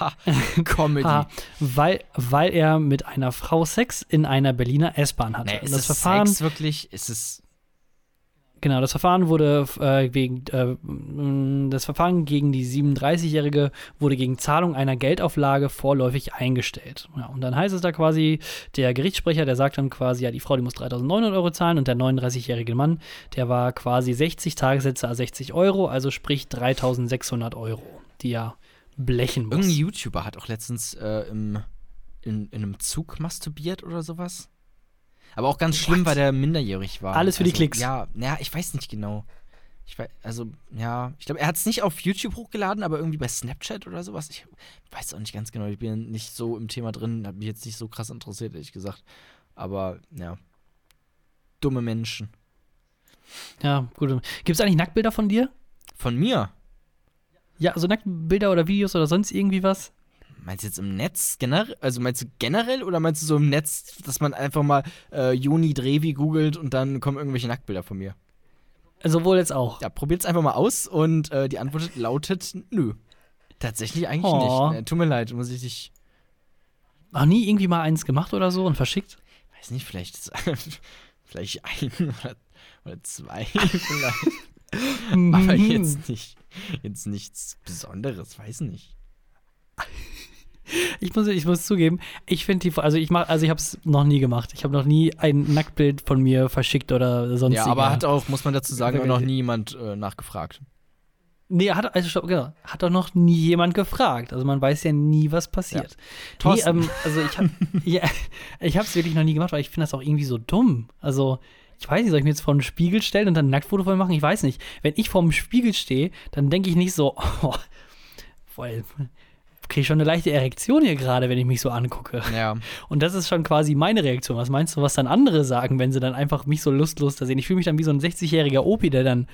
Comedy. weil, weil er mit einer Frau Sex in einer Berliner S-Bahn hatte. Nee, ist das Verfahren Sex wirklich? Ist es Genau, das Verfahren wurde äh, wegen äh, das Verfahren gegen die 37-Jährige wurde gegen Zahlung einer Geldauflage vorläufig eingestellt. Ja, und dann heißt es da quasi, der Gerichtssprecher, der sagt dann quasi, ja, die Frau, die muss 3.900 Euro zahlen und der 39-jährige Mann, der war quasi 60 Tagessätze a 60 Euro, also sprich 3.600 Euro, die er blechen muss. Irgendein YouTuber hat auch letztens äh, im, in, in einem Zug masturbiert oder sowas. Aber auch ganz schlimm, What? weil der minderjährig war. Alles für also, die Klicks. Ja, ja, ich weiß nicht genau. Ich weiß, also, ja, ich glaube, er hat es nicht auf YouTube hochgeladen, aber irgendwie bei Snapchat oder sowas. Ich weiß auch nicht ganz genau. Ich bin nicht so im Thema drin, habe mich jetzt nicht so krass interessiert, ehrlich gesagt. Aber, ja. Dumme Menschen. Ja, gut. Gibt es eigentlich Nacktbilder von dir? Von mir? Ja, also Nacktbilder oder Videos oder sonst irgendwie was? Meinst du jetzt im Netz generell? Also meinst du generell oder meinst du so im Netz, dass man einfach mal äh, Juni Drevi googelt und dann kommen irgendwelche Nacktbilder von mir? Sowohl jetzt auch. Ja, probiert's einfach mal aus und äh, die Antwort lautet nö. Tatsächlich eigentlich oh. nicht. Äh, tut mir leid, muss ich dich. Noch nie irgendwie mal eins gemacht oder so und verschickt? Weiß nicht, vielleicht. Vielleicht ein oder, oder zwei vielleicht. Aber jetzt nicht, jetzt nichts Besonderes, weiß nicht. Ich muss, ich muss zugeben, ich finde die, also ich mach, also ich habe es noch nie gemacht. Ich habe noch nie ein Nacktbild von mir verschickt oder sonst. Ja, aber hat auch, muss man dazu sagen, auch noch nie jemand äh, nachgefragt. Nee, hat, also stopp, genau, hat doch noch nie jemand gefragt. Also man weiß ja nie, was passiert. Ja. Nee, ähm, also ich habe ja, ich habe es wirklich noch nie gemacht, weil ich finde das auch irgendwie so dumm. Also ich weiß nicht, soll ich mir jetzt vor einen Spiegel stellen und dann ein Nacktfoto von mir machen? Ich weiß nicht. Wenn ich vor dem Spiegel stehe, dann denke ich nicht so, oh, weil kriege schon eine leichte Erektion hier gerade, wenn ich mich so angucke. Ja. Und das ist schon quasi meine Reaktion. Was meinst du, was dann andere sagen, wenn sie dann einfach mich so lustlos da sehen? Ich fühle mich dann wie so ein 60-jähriger Opi, der dann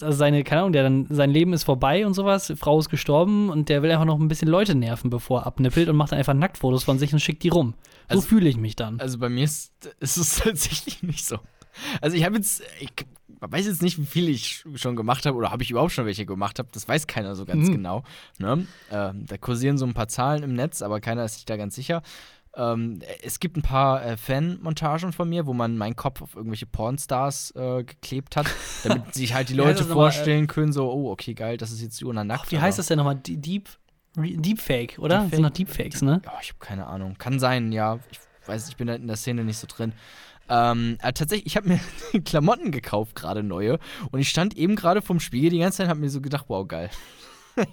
also seine, keine Ahnung, der dann, sein Leben ist vorbei und sowas, Frau ist gestorben und der will einfach noch ein bisschen Leute nerven, bevor er abnippelt und macht dann einfach Nacktfotos von sich und schickt die rum. So Also- fühle ich mich dann. Also bei mir ist, ist es tatsächlich nicht so. Also ich habe jetzt, ich weiß jetzt nicht, wie viel ich schon gemacht habe oder habe ich überhaupt schon welche gemacht habe. Das weiß keiner so ganz Mhm. genau. Ne? Ähm, da kursieren so ein paar Zahlen im Netz, aber keiner ist sich da ganz sicher. Ähm, es gibt ein paar äh, Fan-Montagen von mir, wo man meinen Kopf auf irgendwelche Pornstars äh, geklebt hat, damit sich halt die Leute nochmal, äh, vorstellen können, so, oh, okay, geil, das ist jetzt Jona nackt. Wie heißt das denn nochmal? Deep, Deepfake, oder? Das sind noch Deepfakes, ne? Ja, ich habe keine Ahnung. Kann sein, ja. Ich weiß, ich bin da in der Szene nicht so drin. Ähm, äh, tatsächlich, ich habe mir Klamotten gekauft, gerade neue. Und ich stand eben gerade vorm Spiegel die ganze Zeit und habe mir so gedacht, wow, geil.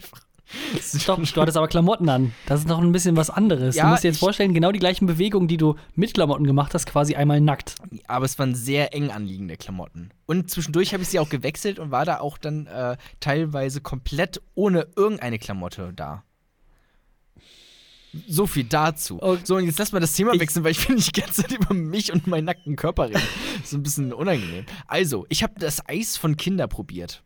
Stopp, du hattest aber Klamotten an. Das ist noch ein bisschen was anderes. Ja, du musst dir jetzt vorstellen, genau die gleichen Bewegungen, die du mit Klamotten gemacht hast, quasi einmal nackt. Aber es waren sehr eng anliegende Klamotten. Und zwischendurch habe ich sie auch gewechselt und war da auch dann äh, teilweise komplett ohne irgendeine Klamotte da. So viel dazu. Okay. So, und jetzt lass mal das Thema Ich- wechseln, weil ich will nicht die ganze Zeit über mich und meinen nackten Körper reden. so ein bisschen unangenehm. Also, ich habe das Eis von Kinder probiert.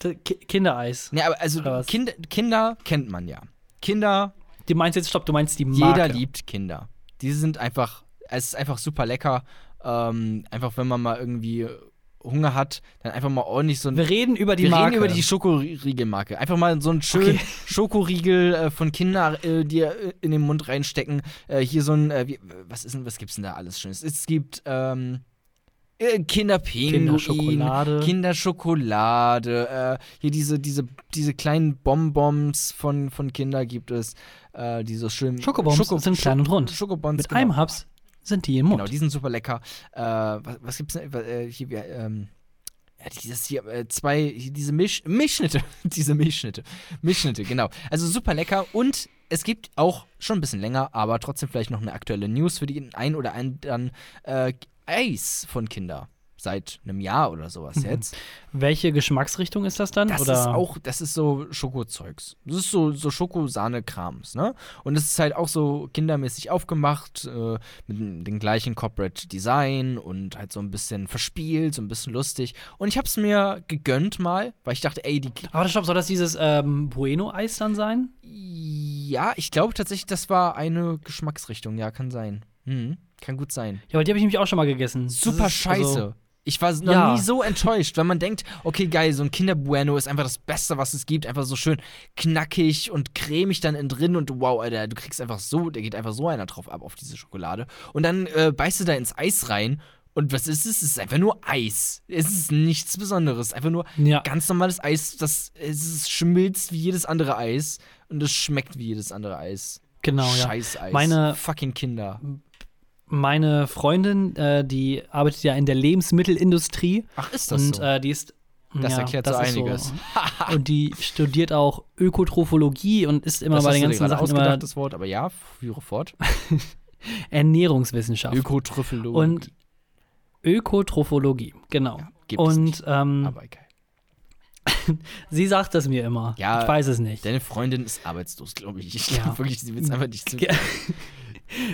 Ki Kindereis. Ja, aber also? Kinder, Kinder kennt man ja. Kinder, Du meinst jetzt, stopp, du meinst die Marke. jeder liebt Kinder. Die sind einfach, es ist einfach super lecker. Ähm, einfach, wenn man mal irgendwie Hunger hat, dann einfach mal ordentlich so ein. Wir reden über die wir Marke. reden über die Schokoriegelmarke. Einfach mal so einen schönen Okay. Schokoriegel äh, von Kindern, äh, die äh, in den Mund reinstecken. Äh, hier so ein, äh, wie, was ist denn, was gibt's denn da alles Schönes? Es gibt ähm, äh, Kinderpinguin, Kinderschokolade. Kinderschokolade, hier diese, diese, diese kleinen Bonbons von, von Kinder gibt es, äh, die so schön. Schokobons sind klein und rund. Schokobons, Mit genau. einem Haps sind die im Mund. Genau, die sind super lecker. Äh, was, was gibt's denn? Äh, hier, ähm, ja, dieses hier, äh, zwei, hier, diese Misch, Milchschnitte. diese Milchschnitte. Milchschnitte, genau. Also super lecker und es gibt auch schon ein bisschen länger, aber trotzdem vielleicht noch eine aktuelle News für die ein oder anderen äh, Eis von Kinder. Seit einem Jahr oder sowas jetzt. Welche Geschmacksrichtung ist das dann? Das Oder? ist auch, das ist so Schokozeugs. Das ist so, so Schokosahne-Krams, ne? Und es ist halt auch so kindermäßig aufgemacht, äh, mit dem- gleichen Corporate Design und halt so ein bisschen verspielt, so ein bisschen lustig. Und ich hab's mir gegönnt mal, weil ich dachte, ey, die. Aber stopp, soll das dieses ähm, Bueno-Eis dann sein? Ja, ich glaube tatsächlich, das war eine Geschmacksrichtung, ja, kann sein. Mhm. Kann gut sein. Ja, weil die habe ich nämlich auch schon mal gegessen. Super ist, scheiße. Also, ich war noch Ja. nie so enttäuscht, weil man denkt, okay, geil, so ein Kinderbueno ist einfach das Beste, was es gibt. Einfach so schön knackig und cremig dann innen drin und wow, Alter, du kriegst einfach so, da geht einfach so einer drauf ab auf diese Schokolade. Und dann äh, beißt du da ins Eis rein und was ist es? Es ist einfach nur Eis. Es ist nichts Besonderes. Einfach nur Ja. ganz normales Eis, das es schmilzt wie jedes andere Eis und es schmeckt wie jedes andere Eis. genau, ja. Scheiß Eis. Meine- fucking Kinder. Meine Freundin, äh, die arbeitet ja in der Lebensmittelindustrie Ach, ist das und so? äh, die ist. Das ja, erklärt das so einiges. und die studiert auch Ökotrophologie und ist immer das bei den ganzen Sachen ausgedacht, immer das Wort, aber ja, führe fort. Ernährungswissenschaft. Ökotrophologie. und Ökotrophologie, genau. gibt es und nicht, ähm, aber geil. sie sagt das mir immer. Ja, ich weiß es nicht. Deine Freundin ist arbeitslos, glaube ich. Ich Ja. glaube wirklich, sie will es einfach nicht zu. Ja.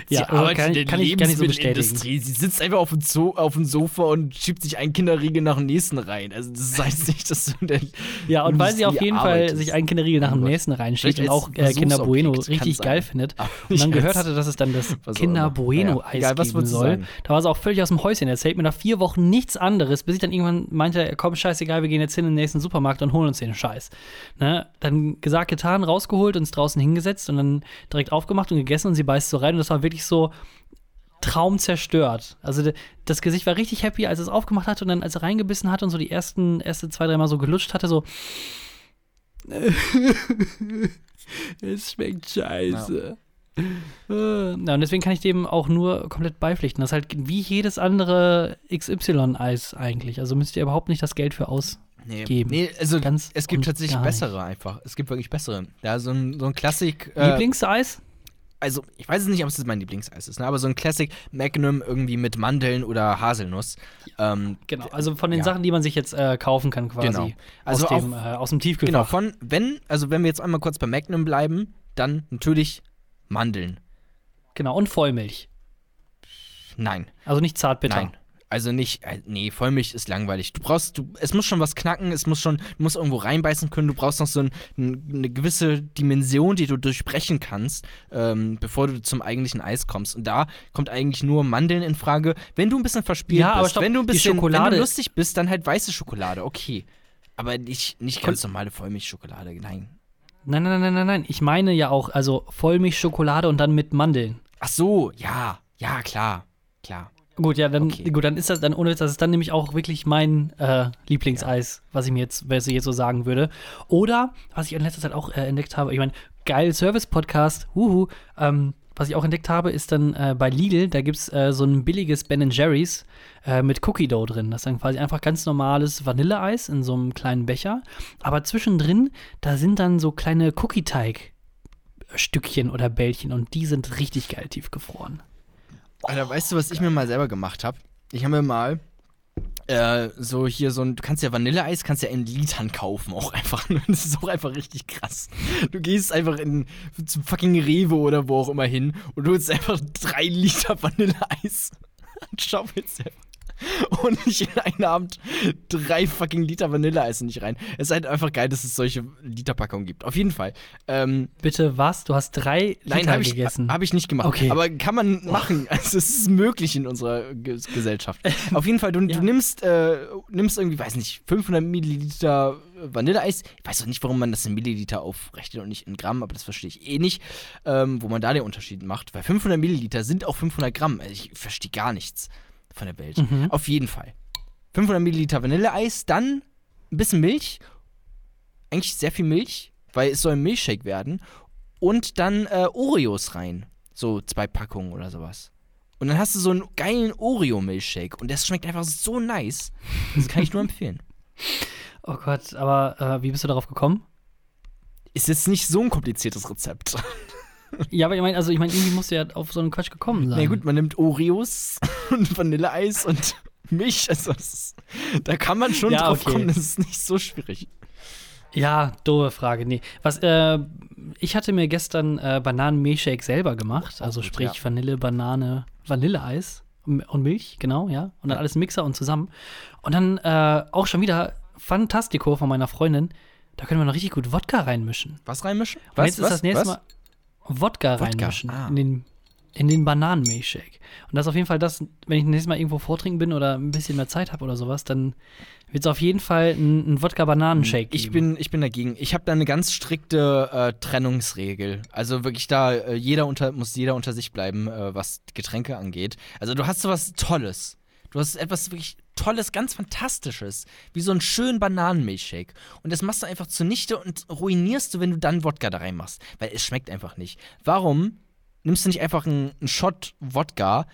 Sie Ja, arbeitet kann ich- in der kann ich so Lebensmittelindustrie. Sie sitzt einfach auf dem, Zo auf dem Sofa und schiebt sich einen Kinderriegel nach dem nächsten rein. Also das heißt nicht, dass du der Ja, und weil sie auf jeden Fall sich einen Kinderriegel nach Oh dem Gott. nächsten Vielleicht und auch äh, Kinder Bueno richtig kann geil sein. findet und dann gehört hatte, dass es dann das Was Kinder. Bueno-Eis Ja, egal, was geben soll. sagen? Da war sie auch völlig aus dem Häuschen. Er erzählt mir nach vier Wochen nichts anderes, bis ich dann irgendwann meinte, komm, scheißegal, wir gehen jetzt hin in den nächsten Supermarkt und holen uns den Scheiß. Ne? Dann gesagt, getan, rausgeholt, uns draußen hingesetzt und dann direkt aufgemacht und gegessen und sie beißt so rein und das war wirklich so Traum zerstört. Also das Gesicht war richtig happy, als es aufgemacht hatte und dann, als er reingebissen hat und so die ersten, erste zwei, dreimal so gelutscht hatte, so. es schmeckt scheiße. Äh, Ja, und deswegen kann ich dem auch nur komplett beipflichten. Das ist halt wie jedes andere XY-Eis eigentlich. Also müsst ihr überhaupt nicht das Geld für aus. Nee, Geben. nee also Ganz es gibt tatsächlich bessere einfach. Es gibt wirklich bessere. Ja, so ein, so ein Klassik. Äh, Lieblingseis? Also ich weiß es nicht, ob es mein Lieblingseis ist, ne? aber so ein Classic Magnum irgendwie mit Mandeln oder Haselnuss. Ähm, Genau, also von den Ja. Sachen, die man sich jetzt äh, kaufen kann quasi. Genau. Also aus, dem, äh, aus dem Tiefkühlfach. genau, von, wenn, also wenn wir jetzt einmal kurz bei Magnum bleiben, dann natürlich Mandeln. Genau, und Vollmilch. Nein, Also nicht zartbitter. nein. Also nicht, äh, nee, Vollmilch ist langweilig. Du brauchst, du, es muss schon was knacken, es muss schon, du musst irgendwo reinbeißen können, du brauchst noch so ein, ein, eine gewisse Dimension, die du durchbrechen kannst, ähm, bevor du zum eigentlichen Eis kommst. Und da kommt eigentlich nur Mandeln in Frage. Wenn du ein bisschen verspielt Ja, bist, wenn du ein bisschen wenn Schokolade- du lustig bist, dann halt weiße Schokolade, okay. Aber nicht, nicht ganz normale Vollmilchschokolade, nein. Nein, nein, nein, nein, nein. Ich meine ja auch, also Vollmilchschokolade und dann mit Mandeln. Ach so, ja, ja, klar, klar. Gut, ja, dann, Okay. gut, dann ist das dann ohne, das ist dann nämlich auch wirklich mein äh, Lieblingseis, was ich mir jetzt, was ich jetzt so sagen würde. Oder, was ich in letzter Zeit auch äh, entdeckt habe, ich meine, geil Service-Podcast, huhu, ähm, was ich auch entdeckt habe, ist dann äh, bei Lidl, da gibt es äh, so ein billiges Ben Jerry's äh, mit Cookie Dough drin. Das ist dann quasi einfach ganz normales Vanilleeis in so einem kleinen Becher. Aber zwischendrin, da sind dann so kleine Cookie-Teig-Stückchen oder Bällchen und die sind richtig geil tiefgefroren. Alter, weißt du, was ich mir mal selber gemacht habe? Ich habe mir mal äh, so hier so ein, du kannst ja Vanilleeis, kannst ja in Litern kaufen auch einfach. Das ist auch einfach richtig krass. Du gehst einfach in zum fucking Rewe oder wo auch immer hin und du holst einfach drei Liter Vanilleeis und schaufelst dir und nicht in einen Abend drei fucking Liter Vanilleeis nicht rein. Es ist halt einfach geil, dass es solche Literpackungen gibt. Auf jeden Fall. Ähm, Bitte was? Du hast drei Nein, Liter habe ich, gegessen. hab ich nicht gemacht. Okay. Aber kann man machen. Also es ist möglich in unserer Ge Gesellschaft. Auf jeden Fall, du, Ja. du nimmst, äh, nimmst irgendwie, weiß nicht, 500 Milliliter Vanilleeis. Ich weiß auch nicht, warum man das in Milliliter aufrechnet und nicht in Gramm, aber das verstehe ich eh nicht, ähm, wo man da den Unterschied macht. Weil 500 Milliliter sind auch 500 Gramm. Also ich verstehe gar nichts von der Welt. Mhm. Auf jeden Fall. 500 Milliliter Vanilleeis, dann ein bisschen Milch. Eigentlich sehr viel Milch, weil es soll ein Milchshake werden. Und dann äh, Oreos rein. So zwei Packungen oder sowas. Und dann hast du so einen geilen Oreo-Milchshake. Und das schmeckt einfach so nice. Das kann ich nur empfehlen. oh Gott, aber äh, wie bist du darauf gekommen? Ist jetzt nicht so ein kompliziertes Rezept. Ja, aber ich meine, also ich meine, irgendwie musst du ja auf so einen Quatsch gekommen sein. Na gut, man nimmt Oreos und Vanilleeis und Milch. Also das ist, da kann man schon Ja, drauf okay. kommen. Das ist nicht so schwierig. Ja, doofe Frage. Nee. Was, äh, ich hatte mir gestern äh, Bananen-Milchshake selber gemacht. Also gut, sprich ja. Vanille, Banane, Vanilleeis und Milch, genau, ja. Und dann alles im Mixer und zusammen. Und dann äh, auch schon wieder Fantastico von meiner Freundin. Da können wir noch richtig gut Wodka reinmischen. Was reinmischen? Was? jetzt ist was? das nächste was? Mal Wodka, Wodka, reinmischen ah. in den, in den Bananen-Milchshake. Und das ist auf jeden Fall das, wenn ich nächstes Mal irgendwo vortrinken bin oder ein bisschen mehr Zeit habe oder sowas, dann wird es auf jeden Fall ein, ein Wodka-Bananen-Shake Ich geben. bin, ich bin dagegen. Ich habe da eine ganz strikte äh, Trennungsregel. Also wirklich da, äh, jeder unter, muss jeder unter sich bleiben, äh, was Getränke angeht. Also du hast sowas Tolles. Du hast etwas wirklich Tolles, ganz Fantastisches. Wie so einen schönen Bananenmilchshake. Und das machst du einfach zunichte und ruinierst du, wenn du dann Wodka da reinmachst. Weil es schmeckt einfach nicht. Warum nimmst du nicht einfach einen, einen Shot Wodka,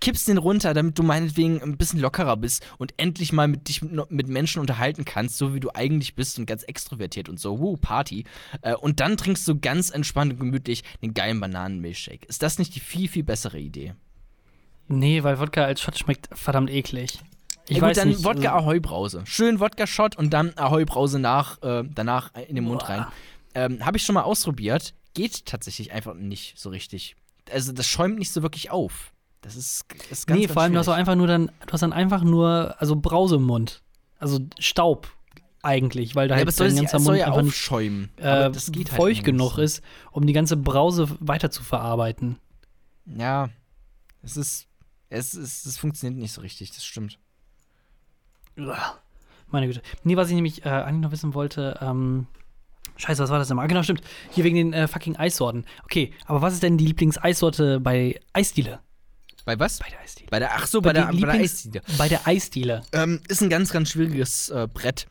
kippst den runter, damit du meinetwegen ein bisschen lockerer bist und endlich mal mit dich mit, Menschen unterhalten kannst, so wie du eigentlich bist und ganz extrovertiert und so, wuh, Party. Äh, und dann trinkst du ganz entspannt und gemütlich einen geilen Bananenmilchshake. Ist das nicht die viel, viel bessere Idee? Nee, weil Wodka als Shot schmeckt verdammt eklig. Ich ja, gut, weiß dann nicht. Wodka also- Ahoi-Brause. Schön Wodka-Shot und dann Ahoi-Brause nach, äh, danach in den Mund Boah. rein. Ähm, Habe ich schon mal ausprobiert. Geht tatsächlich einfach nicht so richtig. Also das schäumt nicht so wirklich auf. Das ist, ist ganz nee, ganz vor allem, du hast auch einfach nur dann, du hast dann einfach nur, also Brause im Mund. Also Staub eigentlich, weil da Ja, halt es dein ganzer es Mund ja einfach nicht äh, das geht halt feucht genug ist, um die ganze Brause weiter zu verarbeiten. Ja, es ist, es ist, es funktioniert nicht so richtig, das stimmt. Meine Güte. Nee, was ich nämlich äh, eigentlich noch wissen wollte, ähm, Scheiße, was war das denn mal? Ah, Genau, stimmt. Hier wegen den äh, fucking Eissorten. Okay, aber was ist denn die Lieblingseissorte bei Eisdiele? Bei was? Bei der Eisdiele. Bei der, ach so, bei, der, bei der Eisdiele. Bei der Eisdiele. Ähm, ist ein ganz, ganz schwieriges äh, Brett.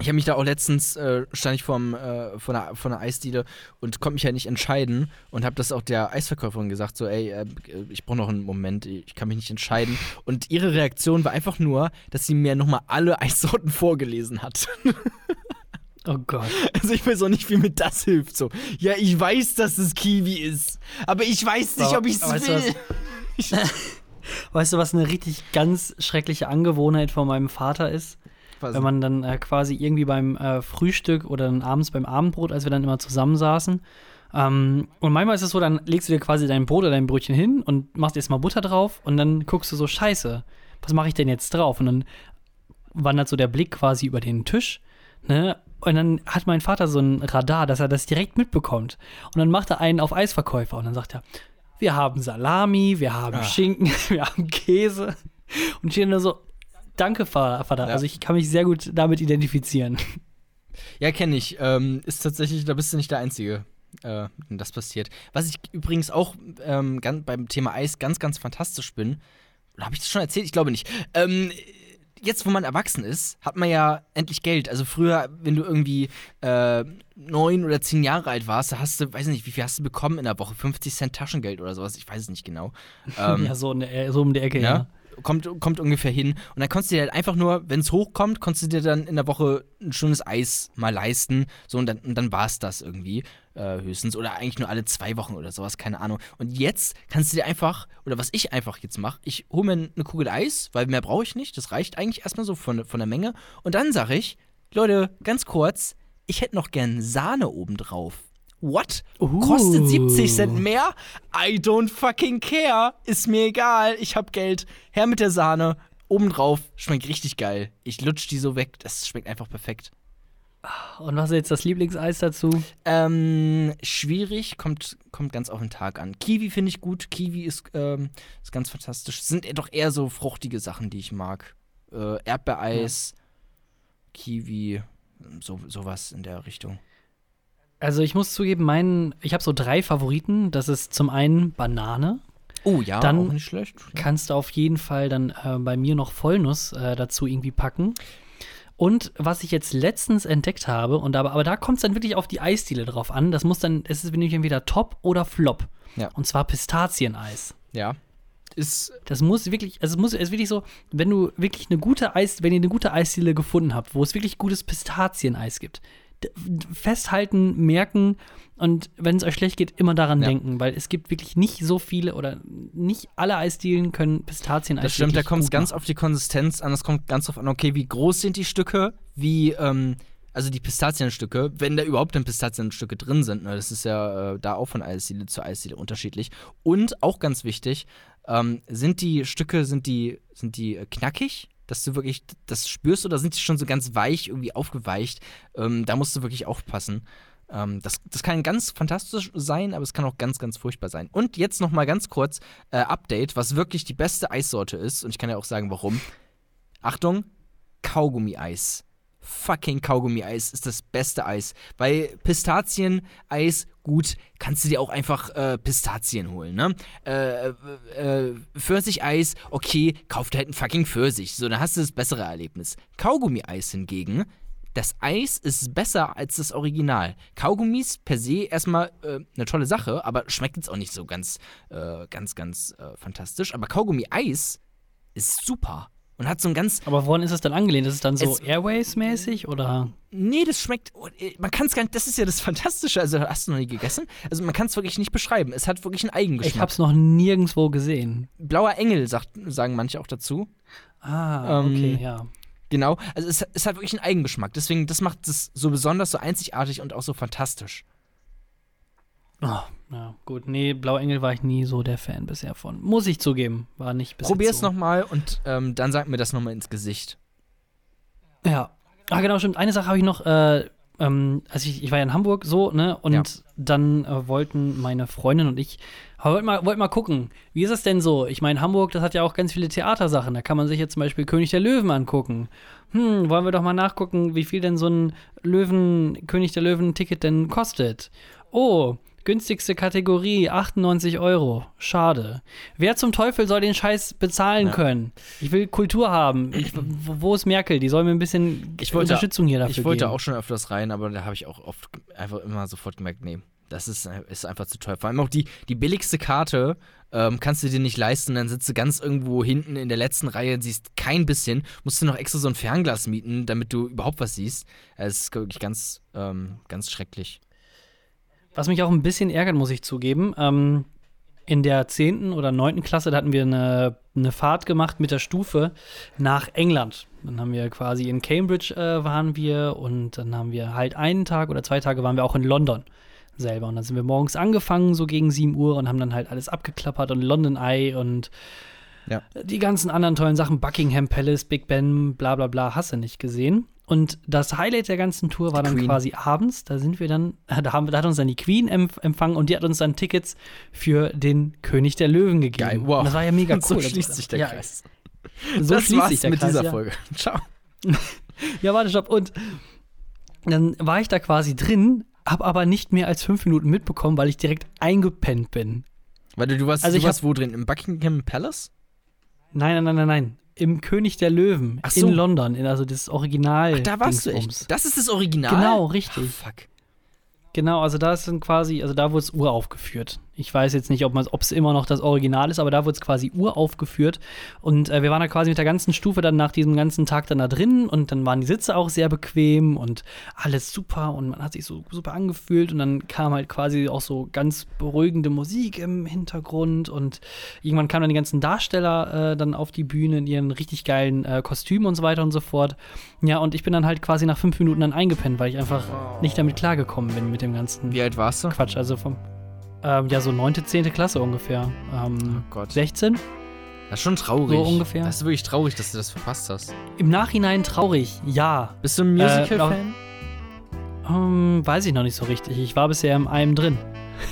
Ich habe mich da auch letztens, äh, stand ich vorm, äh, vor, einer, vor einer Eisdiele und konnte mich ja nicht entscheiden und habe das auch der Eisverkäuferin gesagt, so, ey, äh, ich brauche noch einen Moment, ich kann mich nicht entscheiden. Und ihre Reaktion war einfach nur, dass sie mir nochmal alle Eissorten vorgelesen hat. Oh Gott. Also ich weiß auch nicht, wie mir das hilft. So, ja, ich weiß, dass es Kiwi ist, aber ich weiß nicht, ob ich es weißt du will. Weißt du, was eine richtig ganz schreckliche Angewohnheit von meinem Vater ist? Was? Wenn man dann äh, quasi irgendwie beim äh, Frühstück oder dann abends beim Abendbrot, als wir dann immer zusammensaßen. Ähm, und manchmal ist es so, dann legst du dir quasi dein Brot oder dein Brötchen hin und machst erstmal Butter drauf und dann guckst du so, scheiße, was mache ich denn jetzt drauf? Und dann wandert so der Blick quasi über den Tisch, ne? Und dann hat mein Vater so ein Radar, dass er das direkt mitbekommt. Und dann macht er einen auf Eisverkäufer und dann sagt er, wir haben Salami, wir haben Ah. Schinken, wir haben Käse. Und ich stehe nur so, danke, Vater. Ja. Also ich kann mich sehr gut damit identifizieren. Ja, kenne ich. Ähm, ist tatsächlich, da bist du nicht der Einzige, äh, dem das passiert. Was ich übrigens auch ähm, ganz, beim Thema Eis ganz, ganz fantastisch bin, habe ich das schon erzählt? Ich glaube nicht. Ähm, jetzt, wo man erwachsen ist, hat man ja endlich Geld. Also früher, wenn du irgendwie äh, neun oder zehn Jahre alt warst, da hast du, weiß nicht, wie viel hast du bekommen in der Woche? 50 Cent Taschengeld oder sowas? Ich weiß es nicht genau. Ähm, ja, so, der, so um die Ecke, ja. ja. Kommt, kommt ungefähr hin. Und dann konntest du dir halt einfach nur, wenn es hochkommt, konntest du dir dann in der Woche ein schönes Eis mal leisten. So, und dann, und dann war es das irgendwie äh, höchstens. Oder eigentlich nur alle zwei Wochen oder sowas, keine Ahnung. Und jetzt kannst du dir einfach, oder was ich einfach jetzt mache, ich hole mir eine Kugel Eis, weil mehr brauche ich nicht. Das reicht eigentlich erstmal so von, von der Menge. Und dann sage ich, Leute, ganz kurz, ich hätte noch gern Sahne obendrauf. What? Uh. Kostet 70 Cent mehr? I don't fucking care. Ist mir egal. Ich hab Geld. Her mit der Sahne. Obendrauf. Schmeckt richtig geil. Ich lutsch die so weg. Das schmeckt einfach perfekt. Und was ist jetzt das Lieblingseis dazu? Ähm, schwierig. Kommt, kommt ganz auf den Tag an. Kiwi finde ich gut. Kiwi ist, ähm, ist ganz fantastisch. Sind doch eher so fruchtige Sachen, die ich mag. Äh, Erdbeereis, Kiwi, so, sowas in der Richtung. Also ich muss zugeben, mein, ich habe so drei Favoriten. Das ist zum einen Banane. Oh ja, Dann auch nicht schlecht. Kannst du auf jeden Fall dann äh, bei mir noch Vollnuss äh, dazu irgendwie packen. Und was ich jetzt letztens entdeckt habe, und aber, aber da kommt es dann wirklich auf die Eisdiele drauf an. Das muss dann, es ist nämlich entweder Top oder Flop. Ja. Und zwar Pistazieneis. Ja. Ist Das muss wirklich, also es muss, ist wirklich so, wenn du wirklich eine gute Eis, wenn ihr eine gute Eisdiele gefunden habt, wo es wirklich gutes Pistazieneis gibt, festhalten, merken und wenn es euch schlecht geht, immer daran Ja. denken, weil es gibt wirklich nicht so viele oder nicht alle Eisdielen können Pistazieneis Das stimmt, da kommt es ganz auf die Konsistenz an. Es kommt ganz drauf an, okay, wie groß sind die Stücke, wie, ähm, also die Pistazienstücke, wenn da überhaupt dann Pistazienstücke drin sind. Ne? Das ist ja äh, da auch von Eisdiele zu Eisdiele unterschiedlich. Und auch ganz wichtig, ähm, sind die Stücke, sind die, sind die äh, knackig? Dass du wirklich das spürst oder sind die schon so ganz weich, irgendwie aufgeweicht? Ähm, da musst du wirklich aufpassen. Ähm, das, das kann ganz fantastisch sein, aber es kann auch ganz, ganz furchtbar sein. Und jetzt noch mal ganz kurz äh, Update, was wirklich die beste Eissorte ist. Und ich kann ja auch sagen, warum. Achtung, Kaugummi-Eis. Fucking Kaugummi-Eis ist das beste Eis. Weil Pistazien-Eis, gut, kannst du dir auch einfach äh, Pistazien holen, ne? Äh, äh, äh, Pfirsicheis, okay, kauf dir halt einen fucking Pfirsich. So, dann hast du das bessere Erlebnis. Kaugummi-Eis hingegen, das Eis ist besser als das Original. Kaugummis per se erstmal äh, eine tolle Sache, aber schmeckt jetzt auch nicht so ganz, äh, ganz, ganz äh, fantastisch. Aber Kaugummi-Eis ist super. Und hat so ein ganz. Aber woran ist es dann angelehnt? Ist es dann so Es- Airways-mäßig oder? Nee, das schmeckt. oh, äh, Man kann es gar nicht. Das ist ja das Fantastische. Also, hast du noch nie gegessen? Also, man kann es wirklich nicht beschreiben. Es hat wirklich einen Ich Eigengeschmack. hab's noch nirgendwo gesehen. Blauer Engel, sagt, sagen manche auch dazu. Ah, Ähm, okay, ja. Genau. Also, es, es hat wirklich einen Eigengeschmack. Deswegen, das macht es so besonders, so einzigartig und auch so fantastisch. Oh, ja, gut. Nee, Blauengel war ich nie so der Fan bisher von. Muss ich zugeben. War nicht bis Probier jetzt es so. nochmal und ähm, dann sag mir das nochmal ins Gesicht. Ja. Ah, genau, stimmt. Eine Sache habe ich noch, äh, ähm, also ich, ich war ja in Hamburg so, ne? Und Ja. dann äh, wollten meine Freundin und ich, wollten mal, wollten mal gucken, wie ist es denn so? Ich meine, Hamburg, das hat ja auch ganz viele Theatersachen. Da kann man sich jetzt zum Beispiel König der Löwen angucken. Hm, wollen wir doch mal nachgucken, wie viel denn so ein Löwen, König der Löwen-Ticket denn kostet? Oh, Günstigste Kategorie, 98 Euro. Schade. Wer zum Teufel soll den Scheiß bezahlen Ja. können? Ich will Kultur haben. Ich, wo ist Merkel? Die soll mir ein bisschen Ich wollte- Unterstützung hier dafür Ich wollte geben. auch schon öfters rein, aber da habe ich auch oft einfach immer sofort gemerkt, nee, das ist, ist einfach zu teuer. Vor allem auch die, die billigste Karte ähm, kannst du dir nicht leisten, dann sitzt du ganz irgendwo hinten in der letzten Reihe, siehst kein bisschen, musst du noch extra so ein Fernglas mieten, damit du überhaupt was siehst. Es ist wirklich ganz, ähm, ganz schrecklich. Was mich auch ein bisschen ärgert, muss ich zugeben. Ähm, in der 10. oder 9. Klasse, da hatten wir eine, eine Fahrt gemacht mit der Stufe nach England. Dann haben wir quasi in Cambridge äh, waren wir und dann haben wir halt einen Tag oder zwei Tage waren wir auch in London selber. Und dann sind wir morgens angefangen, so gegen 7 Uhr und haben dann halt alles abgeklappert und London Eye und Ja. die ganzen anderen tollen Sachen, Buckingham Palace, Big Ben, bla bla bla, hast du nicht gesehen. Und das Highlight der ganzen Tour war Die dann Queen. quasi abends, da sind wir dann, da, haben, da hat uns dann die Queen empf empfangen und die hat uns dann Tickets für den König der Löwen gegeben. Geil, wow. Und das war ja mega cool. Und so schließt sich der ja, Kreis. So das schließt sich der mit Kreis, dieser ja. Folge. Ciao. Ja, warte, stopp. Und dann war ich da quasi drin, hab aber nicht mehr als fünf Minuten mitbekommen, weil ich direkt eingepennt bin. Warte, du warst, Also du ich warst wo drin? Im Buckingham Palace? Nein, nein, nein, nein, nein. Im König der Löwen so. in London, in, also das Original. Ach, da warst du Dingsbums. echt. Das ist das Original? Genau, richtig. Ach, fuck. Genau, also da ist dann quasi, also da wurde es uraufgeführt. Ich weiß jetzt nicht, ob es immer noch das Original ist, aber da wurde es quasi uraufgeführt. Und äh, wir waren da quasi mit der ganzen Stufe dann nach diesem ganzen Tag dann da drin und dann waren die Sitze auch sehr bequem und alles super und man hat sich so super angefühlt und dann kam halt quasi auch so ganz beruhigende Musik im Hintergrund und irgendwann kamen dann die ganzen Darsteller äh, dann auf die Bühne in ihren richtig geilen äh, Kostümen und so weiter und so fort. Ja, und ich bin dann halt quasi nach fünf Minuten dann eingepennt, weil ich einfach nicht damit klargekommen bin mit dem ganzen Wie alt warst du? Quatsch. Also vom, ähm, ja, so neunte, zehnte Klasse ungefähr. Ähm, Oh Gott. 16? Das ist schon traurig. So ungefähr. Das ist wirklich traurig, dass du das verpasst hast. Im Nachhinein traurig, ja. Bist du ein Äh, Musical-Fan? Ähm, weiß ich noch nicht so richtig. Ich war bisher in einem drin.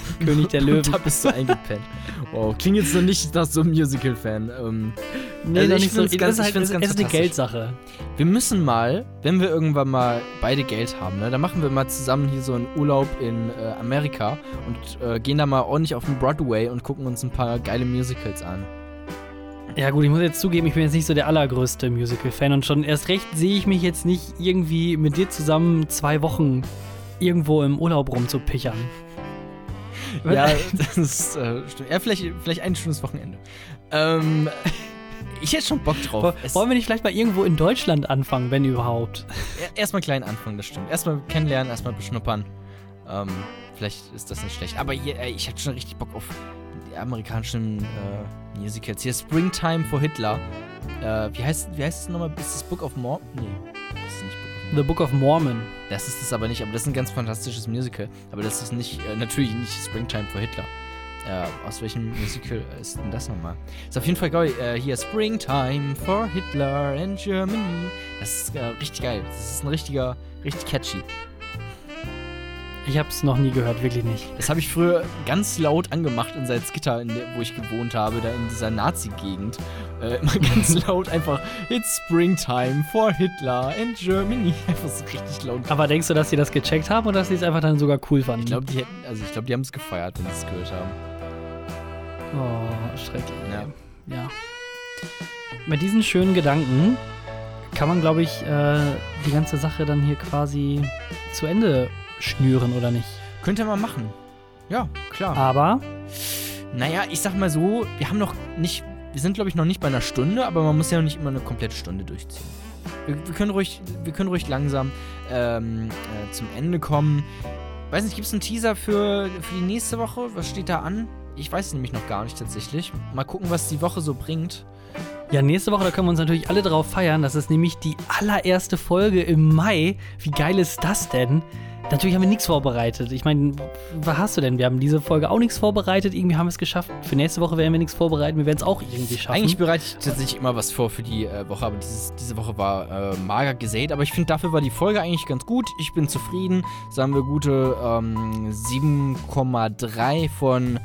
König der Löwen. da bist du eingepennt. Wow, klingt jetzt noch nicht nach so einem Musical-Fan. Ähm, Nee, Also ich so. find's Das ganz- halt es ganz ist eine. Geldsache. wir müssen mal, wenn wir irgendwann mal beide Geld haben, ne, dann machen wir mal zusammen hier so einen Urlaub in äh, Amerika und äh, gehen da mal ordentlich auf den Broadway und gucken uns ein paar geile Musicals an. Ja, gut, ich muss jetzt zugeben, ich bin jetzt nicht so der allergrößte Musical-Fan und schon erst recht sehe ich mich jetzt nicht irgendwie mit dir zusammen zwei Wochen irgendwo im Urlaub rumzupichern. Ja, das ist, äh, stimmt. Ja, vielleicht, vielleicht ein schönes Wochenende. Ähm, ich hätte schon Bock drauf. Es- Wollen wir nicht vielleicht mal irgendwo in Deutschland anfangen, wenn überhaupt? Er- Erstmal klein anfangen, das stimmt. Erstmal kennenlernen, erstmal beschnuppern. Ähm, vielleicht ist das nicht schlecht. Aber hier, ey, ich hatte schon richtig Bock auf die amerikanischen äh, Musicals. Hier Springtime for Hitler. Äh, wie heißt wie heißt es nochmal? Ist das Book of Mormon? Nee, das ist nicht. The Book of Mormon. Das ist es aber nicht, aber das ist ein ganz fantastisches Musical. Aber das ist nicht, äh, natürlich nicht Springtime for Hitler. Äh, aus welchem Musical ist denn das nochmal? Ist auf jeden Fall geil. Äh, hier Springtime for Hitler in Germany. Das ist äh, richtig geil. Das ist ein richtiger, richtig catchy. Ich hab's noch nie gehört, wirklich nicht. Das habe ich früher ganz laut angemacht in Salzgitter, in der, wo ich gewohnt habe, da in dieser Nazi-Gegend. Äh, immer ganz laut einfach It's Springtime for Hitler in Germany. Einfach so richtig laut. Aber denkst du, dass sie das gecheckt haben oder dass sie es einfach dann sogar cool fanden? Ich glaube, die hätten, also ich glaube, die haben es gefeiert, wenn sie es gehört haben. Oh, schrecklich. Ja. ja. Mit diesen schönen Gedanken kann man, glaube ich, äh, die ganze Sache dann hier quasi zu Ende schnüren, oder nicht? Könnte man machen. Ja, klar. Aber Naja, ich sag mal so, wir haben noch nicht, wir sind glaube ich noch nicht bei einer Stunde, aber man muss ja nicht immer eine komplette Stunde durchziehen. Wir, wir können ruhig, wir können ruhig langsam ähm, äh, zum Ende kommen. Weiß nicht, gibt es einen Teaser für, für die nächste Woche? Was steht da an? Ich weiß es nämlich noch gar nicht tatsächlich. Mal gucken, was die Woche so bringt. ja, nächste Woche, da können wir uns natürlich alle drauf feiern. Das ist nämlich die allererste Folge im Mai. Wie geil ist das denn? Natürlich haben wir nichts vorbereitet. Ich meine, was hast du denn? Wir haben diese Folge auch nichts vorbereitet. Irgendwie haben wir es geschafft. Für nächste Woche werden wir nichts vorbereiten. Wir werden es auch irgendwie schaffen. Eigentlich bereite ich tatsächlich immer was vor für die äh, Woche, aber dieses, diese Woche war äh, mager gesät. Aber ich finde, dafür war die Folge eigentlich ganz gut. Ich bin zufrieden. Sagen wir gute ähm, 7,3 von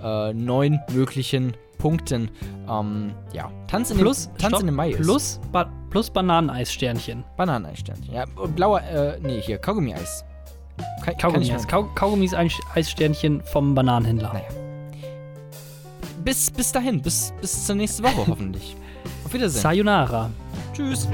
äh, 9 möglichen Punkten. Ähm, ja, Tanz in, plus, den, Tanz stopp, in den Mai ist. plus, ba plus Bananeissternchen. Bananeneissternchen. Ja, blauer, äh, nee, hier, Kaugummi-Eis. Kann, kann Kaugummi, ich Eis. Kau Kaugummis Eis Eissternchen vom Bananenhändler. Naja. Bis, bis dahin, bis, bis zur nächsten Woche hoffentlich. Auf Wiedersehen. Sayonara. Tschüss.